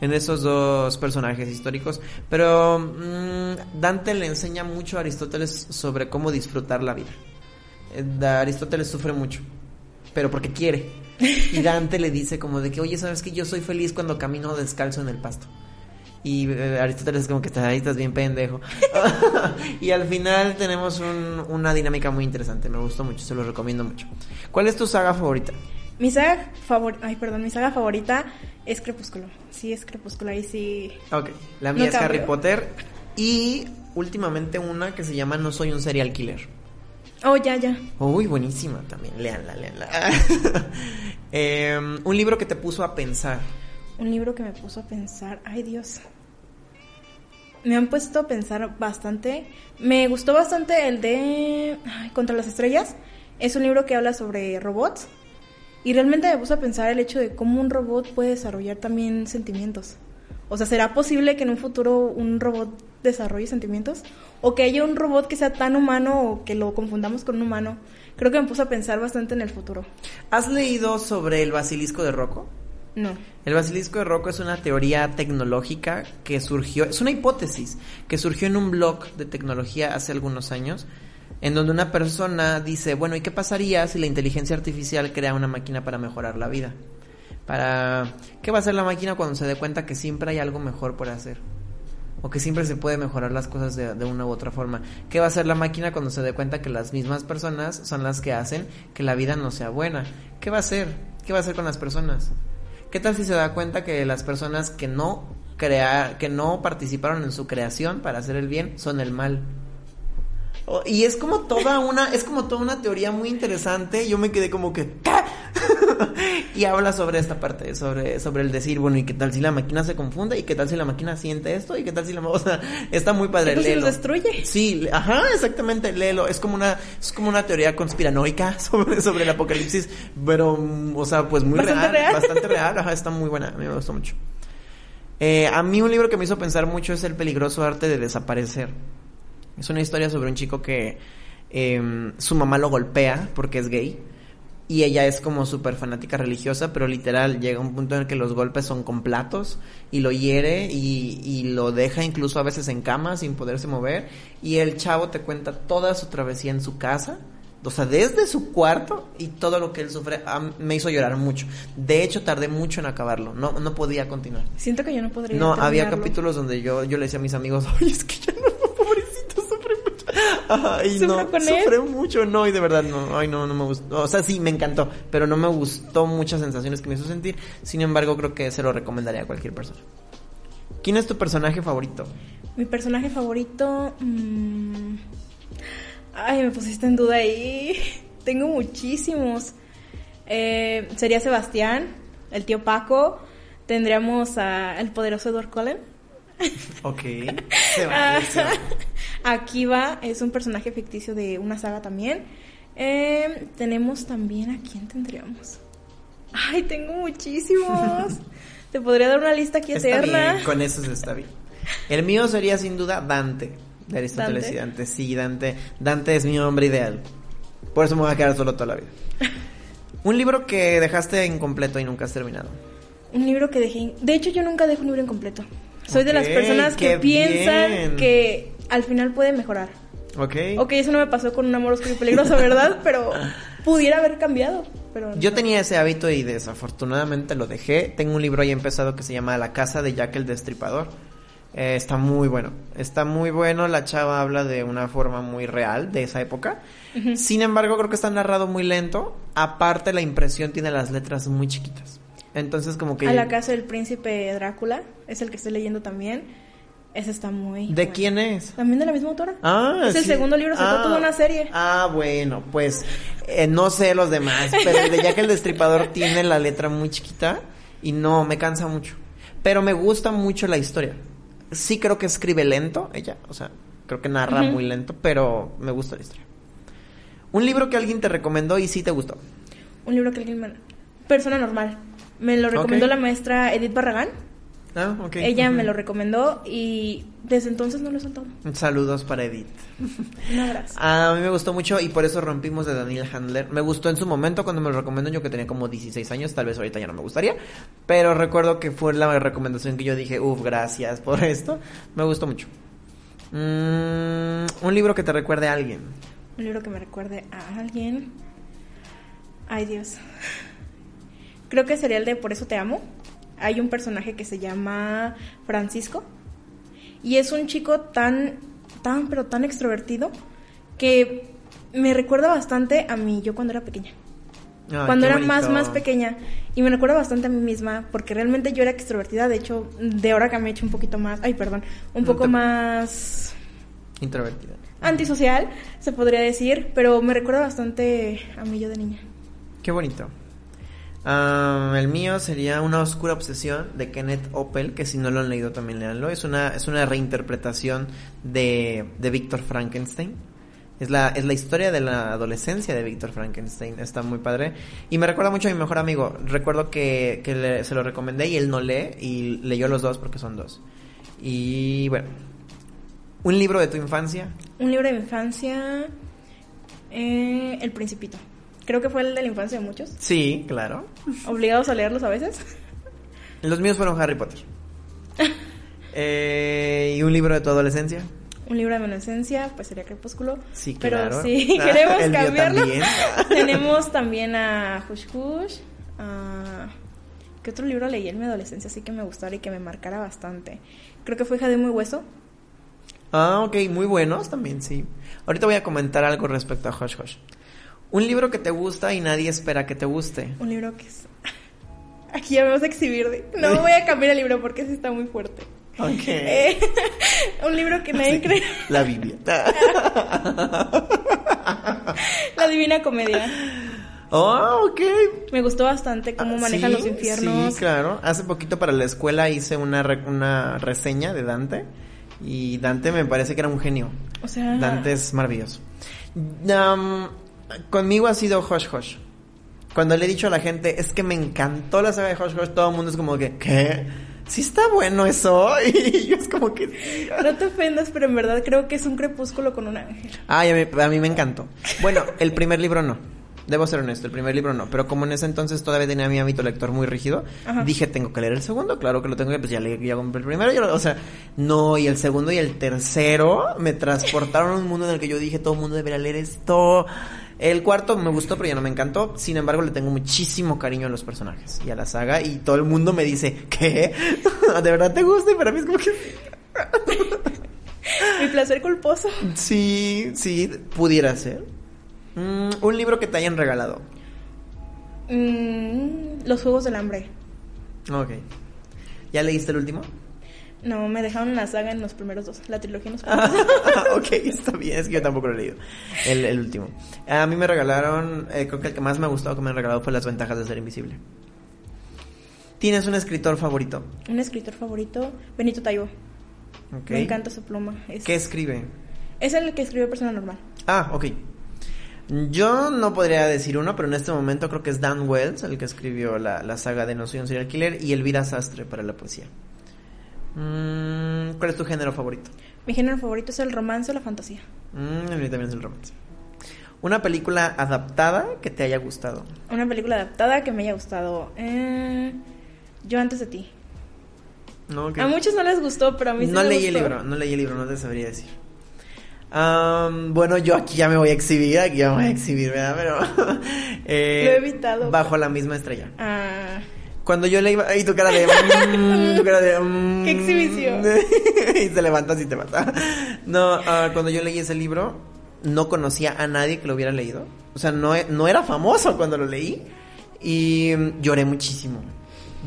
en esos dos personajes históricos. Pero mm, Dante le enseña mucho a Aristóteles sobre cómo disfrutar la vida. Eh, Aristóteles sufre mucho, pero porque quiere. Y (laughs) Dante le dice como de que, oye, ¿sabes que yo soy feliz cuando camino descalzo en el pasto? Y eh, Aristóteles como que está ahí, estás bien pendejo. (laughs) (laughs) y al final tenemos un- una dinámica muy interesante. Me gustó mucho, se lo recomiendo mucho. ¿Cuál es tu saga favorita? Mi saga favorita, ay, perdón, mi saga favorita es Crepúsculo. Sí, es Crepúsculo, ahí sí. Ok, la mía No es Harry. Potter y últimamente una que se llama No soy un serial killer. Oh, ya, ya. Uy, buenísima también, léanla, léanla. (laughs) Em, un libro que te puso a pensar. Un libro que me puso a pensar, ay Dios. Me han puesto a pensar bastante. Me gustó bastante el de ay, Contra las Estrellas. Es un libro que habla sobre robots. Y realmente me puso a pensar el hecho de cómo un robot puede desarrollar también sentimientos. O sea, ¿será posible que en un futuro un robot desarrolle sentimientos? O que haya un robot que sea tan humano o que lo confundamos con un humano. Creo que me puso a pensar bastante en el futuro. ¿Has leído sobre el basilisco de Rocco? No. El basilisco de Rocco es una teoría tecnológica que surgió, es una hipótesis que surgió en un blog de tecnología hace algunos años, en donde una persona dice, bueno, ¿y qué pasaría si la inteligencia artificial crea una máquina para mejorar la vida? Para ¿qué va a hacer la máquina cuando se dé cuenta que siempre hay algo mejor por hacer? O que siempre se puede mejorar las cosas de, una u otra forma. ¿Qué va a hacer la máquina cuando se dé cuenta que las mismas personas son las que hacen que la vida no sea buena? ¿Qué va a hacer? ¿Qué va a hacer con las personas? ¿Qué tal si se da cuenta que las personas que no crea, que no participaron en su creación para hacer el bien son el mal? O- Y es como toda una, es como toda una teoría muy interesante. Yo me quedé como que ¿qué? (laughs) y habla sobre esta parte, sobre, sobre el decir, bueno, ¿y qué tal si la máquina se confunde? ¿Y qué tal si la máquina siente esto? ¿Y qué tal si la (laughs) o sea, está muy padre, ¿Qué tal si léelo. destruye? Sí, ajá, exactamente, léelo. Es como una, es como una teoría conspiranoica (laughs) sobre, sobre el apocalipsis, pero, o sea, pues muy Bastante real, real. bastante real, ajá, está muy buena, a mí me gustó mucho. Eh, a mí un libro que me hizo pensar mucho es El peligroso arte de desaparecer. Es una historia sobre un chico que eh, su mamá lo golpea porque es gay. Y ella es como súper fanática religiosa, pero literal llega un punto en el que los golpes son con platos y lo hiere y, y lo deja incluso a veces en cama sin poderse mover. Y el chavo te cuenta toda su travesía en su casa, o sea, desde su cuarto y todo lo que él sufre. Ah, me hizo llorar mucho. De hecho, tardé mucho en acabarlo, no, no podía continuar. Siento que yo no podría. No, había capítulos donde yo, yo le decía a mis amigos, oye, es que ya no. (laughs) Ay, ¿Sufre no, con él? sufre mucho, no, y de verdad, no, ay, no, no me gustó. O sea, sí, me encantó, pero no me gustó muchas sensaciones que me hizo sentir. Sin embargo, creo que se lo recomendaría a cualquier persona. ¿Quién es tu personaje favorito? Mi personaje favorito. mm, Ay, me pusiste en duda ahí. (laughs) Tengo muchísimos. Eh, sería Sebastián, el tío Paco. Tendríamos a el poderoso Edward Cullen. (laughs) Ok, se (laughs) va, Ah, se va. Akiva es un personaje ficticio de una saga también. Eh, tenemos también a quién tendríamos. Ay, tengo muchísimos. (laughs) Te podría dar una lista aquí eterna. con eso se está bien. El mío sería sin duda Dante, de Aristóteles Dante. y Dante. Sí, Dante. Dante es mi hombre ideal. Por eso me voy a quedar solo toda la vida. Un libro que dejaste incompleto y nunca has terminado. Un libro que dejé. De hecho, yo nunca dejo un libro incompleto. Soy de las personas que piensan bien. que al final puede mejorar. ¿Ok? Ok, eso no me pasó con un amor oscuro y peligroso, ¿verdad? (laughs) Pero pudiera haber cambiado. Pero Yo no. tenía ese hábito y desafortunadamente lo dejé. Tengo un libro ahí empezado que se llama La casa de Jack el Destripador. Eh, está muy bueno. Está muy bueno. La chava habla de una forma muy real de esa época. Sin embargo, creo que está narrado muy lento. Aparte, la impresión tiene las letras muy chiquitas. Entonces, como que. A la casa del príncipe Drácula, es el que estoy leyendo también. Ese está muy. ¿De bueno. quién es? También de la misma autora. Ah, es el sí. segundo libro, sacó Ah, toda una serie. Ah, bueno, pues eh, no sé los demás, pero el de Jack el Destripador (laughs) tiene la letra muy chiquita y no, me cansa mucho. Pero me gusta mucho la historia. Sí creo que escribe lento ella, o sea, creo que narra Ujú. muy lento, pero me gusta la historia. Un libro que alguien te recomendó y sí te gustó. Un libro que alguien me... Persona normal. Me lo recomendó la maestra Edith Barragán. Ah, ok. Ella me lo recomendó y desde entonces no lo he soltado. Saludos para Edith. (laughs) Un abrazo. A mí me gustó mucho y por eso rompimos de Daniel Handler. Me gustó en su momento cuando me lo recomendó yo que tenía como 16 años, tal vez ahorita ya no me gustaría, pero recuerdo que fue la recomendación que yo dije, uff, gracias por (laughs) esto. Me gustó mucho. Mm, un libro que te recuerde a alguien. Un libro que me recuerde a alguien. Ay, Dios. Creo que sería el de Por eso te amo. Hay un personaje que se llama Francisco. Y es un chico tan, tan, pero tan extrovertido que me recuerda bastante a mí, yo cuando era pequeña. Ay, cuando era más, bonito. más pequeña. Y me recuerdo bastante a mí misma, porque realmente yo era extrovertida. De hecho, de ahora que me he hecho un poquito más, ay, perdón, un poco más Introvertida. antisocial, se podría decir. Pero me recuerda bastante a mí yo de niña. Qué bonito. El mío sería Una oscura obsesión de Kenneth Opel, que si no lo han leído también leanlo. Es una, es una reinterpretación de, de Víctor Frankenstein. Es la, es la historia de la adolescencia de Víctor Frankenstein. Está muy padre. Y me recuerda mucho a mi mejor amigo. Recuerdo que, que le- se lo recomendé y él no lee. Y leyó los dos porque son dos. Y bueno. Un libro de tu infancia. Un libro de infancia, eh, El Principito. Creo que fue el de la infancia de muchos. Sí, claro. Obligados a leerlos a veces. Los míos fueron Harry Potter. Eh, ¿Y un libro de tu adolescencia? Un libro de mi adolescencia, pues sería Crepúsculo. Sí, Pero claro. si Ah, (laughs) queremos cambiarlo, también. (laughs) tenemos también a Hush Hush. a- ¿Qué otro libro leí en mi adolescencia así que me gustara y que me marcara bastante? Creo que fue Hija de Muy Hueso. Ah, ok, muy buenos también, sí. Ahorita voy a comentar algo respecto a Hush Hush. Un libro que te gusta y nadie espera que te guste. Un libro que es... (laughs) Aquí ya me vas a exhibir. de- No voy a cambiar el libro porque sí está muy fuerte. Ok. Eh, (laughs) un libro que nadie cree. La Biblia. (laughs) La Divina Comedia. Oh, ok. Me gustó bastante cómo Ah, manejan sí, los infiernos. Sí, claro. Hace poquito para la escuela hice una, re- una reseña de Dante. Y Dante me parece que era un genio. O sea, Dante es maravilloso. Um, conmigo ha sido Hush Hush. Cuando le he dicho a la gente, es que me encantó la saga de Hush Hush, todo el mundo es como que, ¿qué? Sí está bueno eso. (laughs) Y yo es como que... no te ofendas, pero en verdad creo que es un crepúsculo con un ángel. Ay, a mí, a mí me encantó. Bueno, el primer libro no. Debo ser honesto, el primer libro no. Pero como en ese entonces todavía tenía mi hábito lector muy rígido, Ajá. dije, tengo que leer el segundo. Claro que lo tengo que, pues ya leí, ya compré el primero. yo o sea, no, y el segundo y el tercero me transportaron a un mundo en el que yo dije, todo el mundo debería leer esto. El cuarto me gustó, pero ya no me encantó. Sin embargo, le tengo muchísimo cariño a los personajes y a la saga. Y todo el mundo me dice, ¿qué? (laughs) ¿De verdad te gusta? Y para mí es como que... (laughs) Mi placer culposo. Sí, sí, pudiera ser. Mm, un libro que te hayan regalado. Mm, los Juegos del Hambre. Ok. ¿Ya leíste el último? No, me dejaron la saga en los primeros dos. La trilogía en los primeros dos. (laughs) Ah, ok, está bien, es que yo tampoco lo he leído. El, el último. A mí me regalaron, eh, creo que el que más me ha gustado que me han regalado fue Las ventajas de ser invisible. ¿Tienes un escritor favorito? Un escritor favorito, Benito Taibo. Me encanta su pluma. Es, ¿Qué escribe? es el que escribió Persona Normal. Ah, ok. Yo no podría decir uno, pero en este momento creo que es Dan Wells, el que escribió la, la saga de No soy un serial killer, y Elvira Sastre para la poesía. Mm, ¿Cuál es tu género favorito? Mi género favorito es el romance o la fantasía. Mm, a mí también es el romance. Una película adaptada que te haya gustado. Una película adaptada que me haya gustado. Eh, yo antes de ti. No. A muchos no les gustó, pero a mí sí no me leí el libro, no leí el libro, no te sabría decir. Bueno, yo aquí ya me voy a exhibir, aquí ya me voy a exhibir, ¿verdad? Pero. (laughs) eh, Lo he evitado. Bajo la misma estrella. Ah, Cuando yo leí. Y tu cara de. mm, tu cara de. mm, (laughs) ¡Qué exhibición! (laughs) y se levanta así te mata. No, ah, cuando yo leí ese libro, no conocía a nadie que lo hubiera leído. O sea, no, no era famoso cuando lo leí. Y mm, lloré muchísimo.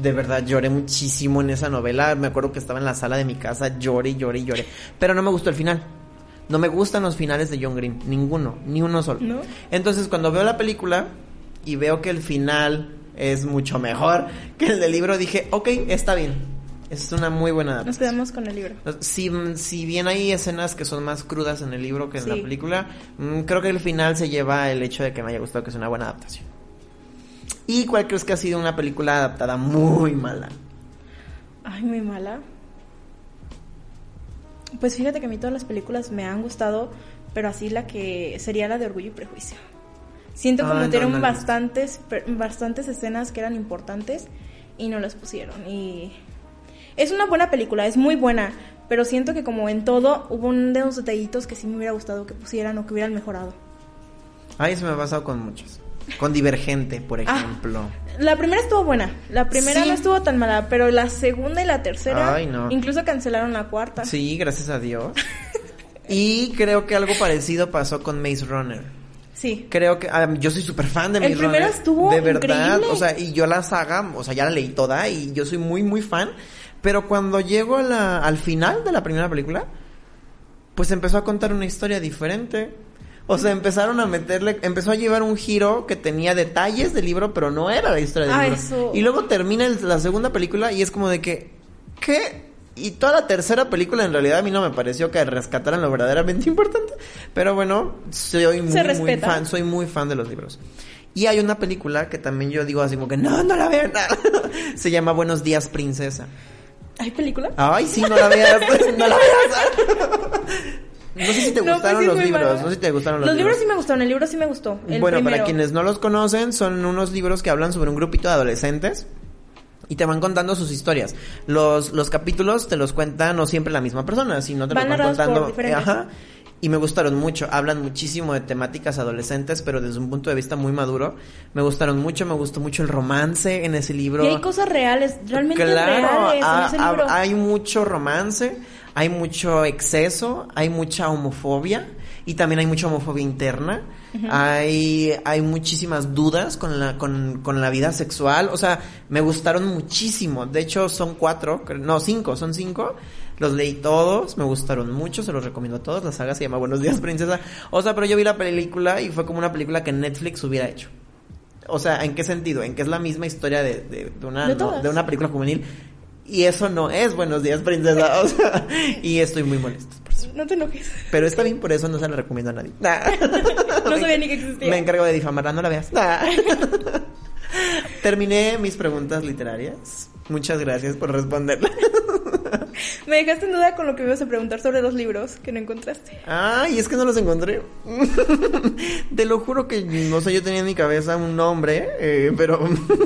De verdad, lloré muchísimo en esa novela. Me acuerdo que estaba en la sala de mi casa, lloré, lloré, lloré. Pero no me gustó el final. No me gustan los finales de John Green. Ninguno, ni uno solo. ¿No? Entonces, cuando veo la película y veo que el final es mucho mejor que el del libro, dije, ok, está bien. Es una muy buena nos adaptación. quedamos con el libro. Si, si bien hay escenas que son más crudas en el libro que en la película, mm, creo que el final se lleva el hecho de que me haya gustado que es una buena adaptación. ¿Y cuál crees que ha sido una película adaptada muy mala? Ay, muy mala. Pues fíjate que a mí todas las películas me han gustado, pero así la que sería la de Orgullo y Prejuicio. Siento Ah, como no, metieron no bastantes, bastantes escenas que eran importantes y no las pusieron. Y es una buena película, es muy buena, pero siento que como en todo hubo un de unos detallitos que sí me hubiera gustado que pusieran o que hubieran mejorado. Ay, eso me ha pasado con muchas. Con Divergente, por Ah. ejemplo. La primera estuvo buena, la primera Sí. no estuvo tan mala, pero la segunda y la tercera Ay, no. incluso cancelaron la cuarta. Sí, gracias a Dios. (laughs) Y creo que algo parecido pasó con Maze Runner. Sí. Creo que yo soy súper fan de El Maze primero Runner. estuvo De verdad. increíble. O sea, y yo la saga, o sea, ya la leí toda y yo soy muy, muy fan. Pero cuando llego a la, al final de la primera película, pues empezó a contar una historia diferente. O sea, empezaron a meterle, empezó a llevar un giro que tenía detalles del libro, pero no era la historia del Ah, libro. eso. Y luego termina el- la segunda película y es como de que, ¿qué? Y toda la tercera película en realidad a mí no me pareció que rescataran lo verdaderamente (laughs) importante. Pero bueno, soy muy, muy fan, soy muy fan de los libros. Y hay una película que también yo digo así como que no, no la vean. (laughs) Se llama Buenos días, princesa. ¿Hay película? Ay, sí, no la veas, (laughs) no la veas. No sé si te No, pues gustaron sí los libros, mala. no sé si te gustaron los, Los libros sí me gustaron, el libro sí me gustó. El bueno, para quienes no los conocen, son unos libros que hablan sobre un grupito de adolescentes y te van contando sus historias. Los, los capítulos te los cuenta no siempre la misma persona, sino te Van los van contando. Ajá. Y me gustaron mucho. Hablan muchísimo de temáticas adolescentes, pero desde un punto de vista muy maduro. Me gustaron mucho, me gustó mucho el romance en ese libro. Y hay cosas reales, realmente Claro, reales en ese hay mucho romance, hay mucho exceso, hay mucha homofobia y también hay mucha homofobia interna. Hay, hay muchísimas dudas con la, con, con la vida sexual. O sea, me gustaron muchísimo. De hecho, son cuatro, no, cinco, son cinco. Los leí todos, me gustaron mucho, se los recomiendo a todos. La saga se llama Buenos días, princesa. O sea, pero yo vi la película y fue como una película que Netflix hubiera hecho. O sea, ¿en qué sentido? En que es la misma historia de, de, de una, De no- de una película juvenil. Y eso no es Buenos días, princesa. (laughs) O sea, y estoy muy molesto. No te enojes. Pero está bien, por eso no se la recomiendo a nadie. Nah. (laughs) No sabía ni que existía. Me encargo de difamarla, no la veas. Nah. (laughs) Terminé mis preguntas literarias. Muchas gracias por responderla. (laughs) (laughs) Me dejaste en duda con lo que me ibas a preguntar sobre los libros que no encontraste. Ay, es que no los encontré. (laughs) Te lo juro que, no sé, yo tenía en mi cabeza un nombre, eh, pero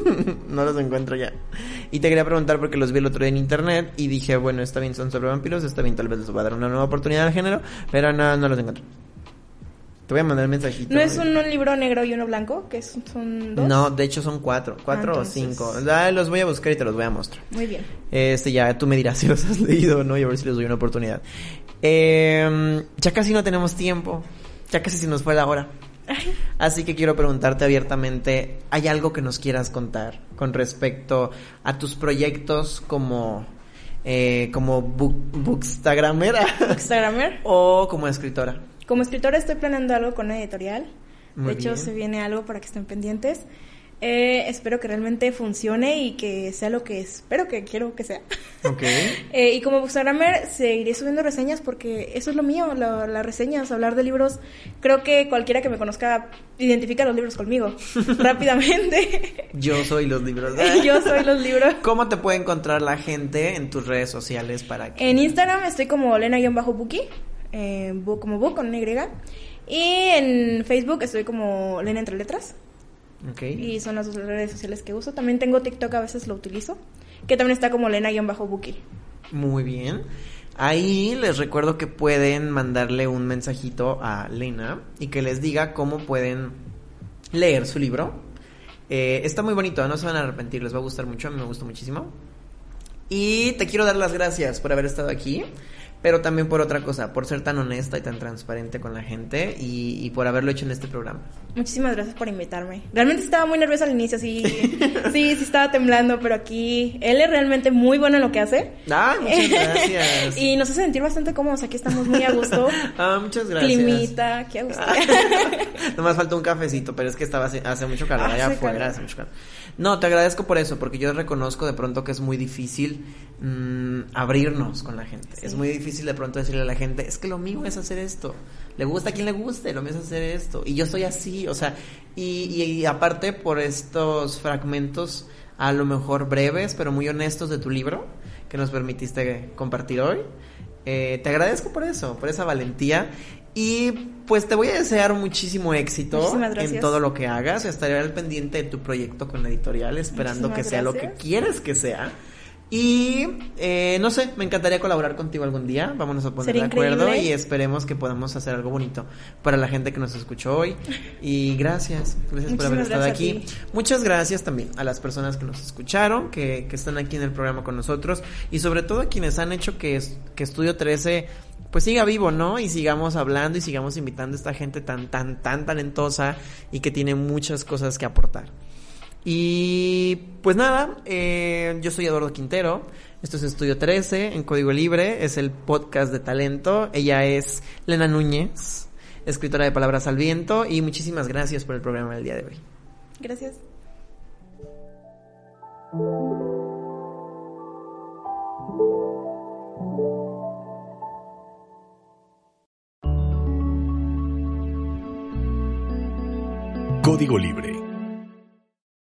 (laughs) no los encuentro ya. Y te quería preguntar porque los vi el otro día en internet y dije, bueno, está bien, son sobre vampiros, está bien, tal vez les va a dar una nueva oportunidad al género, pero no, no los encuentro. Te voy a mandar el mensajito. ¿No es un, un libro negro y uno blanco? Que son dos. No, de hecho son cuatro, cuatro Ah, o cinco. Ah, los voy a buscar y te los voy a mostrar. Muy bien. Este, ya tú me dirás (laughs) si los has leído o no y a ver si les doy una oportunidad. Eh, ya casi no tenemos tiempo. Ya casi se nos fue la hora. Así que quiero preguntarte abiertamente, ¿hay algo que nos quieras contar con respecto a tus proyectos como, eh, como book, bookstagramera (laughs) Instagramer. o como escritora? Como escritora estoy planeando algo con una editorial. Muy de hecho, bien. se viene algo para que estén pendientes. Eh, espero que realmente funcione y que sea lo que espero que quiero que sea. Ok. (laughs) Eh, y como bookstagrammer seguiré subiendo reseñas porque eso es lo mío, la- las reseñas, hablar de libros. Creo que cualquiera que me conozca identifica los libros conmigo (laughs) rápidamente. Yo soy los libros. (laughs) Yo soy los libros. ¿Cómo te puede encontrar la gente en tus redes sociales para que... En Instagram estoy como Lena-Buki, eh, bu- como Book con Y. Y en Facebook estoy como Lena Entre Letras. Y son las dos redes sociales que uso. También tengo TikTok, a veces lo utilizo. Que también está como Lena-Buki. Muy bien. Ahí les recuerdo que pueden mandarle un mensajito a Lena y que les diga cómo pueden leer su libro. Eh, está muy bonito, no se van a arrepentir, les va a gustar mucho, a mí me gustó muchísimo. Y te quiero dar las gracias por haber estado aquí, pero también por otra cosa, por ser tan honesta y tan transparente con la gente y, y por haberlo hecho en este programa. Muchísimas gracias por invitarme. Realmente estaba muy nerviosa al inicio, sí, (laughs) sí, sí estaba temblando, pero aquí él es realmente muy bueno en lo que hace. ¡Ay, muchas (laughs) gracias! y nos hace sentir bastante cómodos. Aquí estamos muy a gusto. (laughs) Ah, muchas gracias. Climita, qué a gusto. Nomás falta un cafecito, pero es que estaba hace, hace mucho calor allá Hace afuera, calor. hace mucho calor. No, te agradezco por eso, porque yo reconozco de pronto que es muy difícil mm, abrirnos con la gente. Sí. Es muy difícil de pronto decirle a la gente, es que lo mío es hacer esto. Le gusta a quien le guste, lo mío es hacer esto. Y yo soy así, o sea, y, y- y aparte por estos fragmentos a lo mejor breves, pero muy honestos de tu libro, que nos permitiste compartir hoy. Eh, te agradezco por eso, por esa valentía. Y pues te voy a desear muchísimo éxito en todo lo que hagas. Estaré al pendiente de tu proyecto con la editorial, esperando Muchísimas que sea lo que quieres que sea. Y eh, no sé, me encantaría colaborar contigo algún día. Vámonos a poner Sería de acuerdo increíble. y esperemos que podamos hacer algo bonito para la gente que nos escuchó hoy. Y gracias, gracias por haber estado aquí. Muchas gracias también a las personas que nos escucharon, que, que están aquí en el programa con nosotros y sobre todo a quienes han hecho que, que Estudio 13 pues siga vivo, ¿no? Y sigamos hablando y sigamos invitando a esta gente tan, tan, tan talentosa y que tiene muchas cosas que aportar. Y pues nada, eh, yo soy Eduardo Quintero, esto es Estudio 13 en Código Libre, es el podcast de talento, ella es Lena Núñez, escritora de Palabras al Viento y muchísimas gracias por el programa del día de hoy. Gracias. Código Libre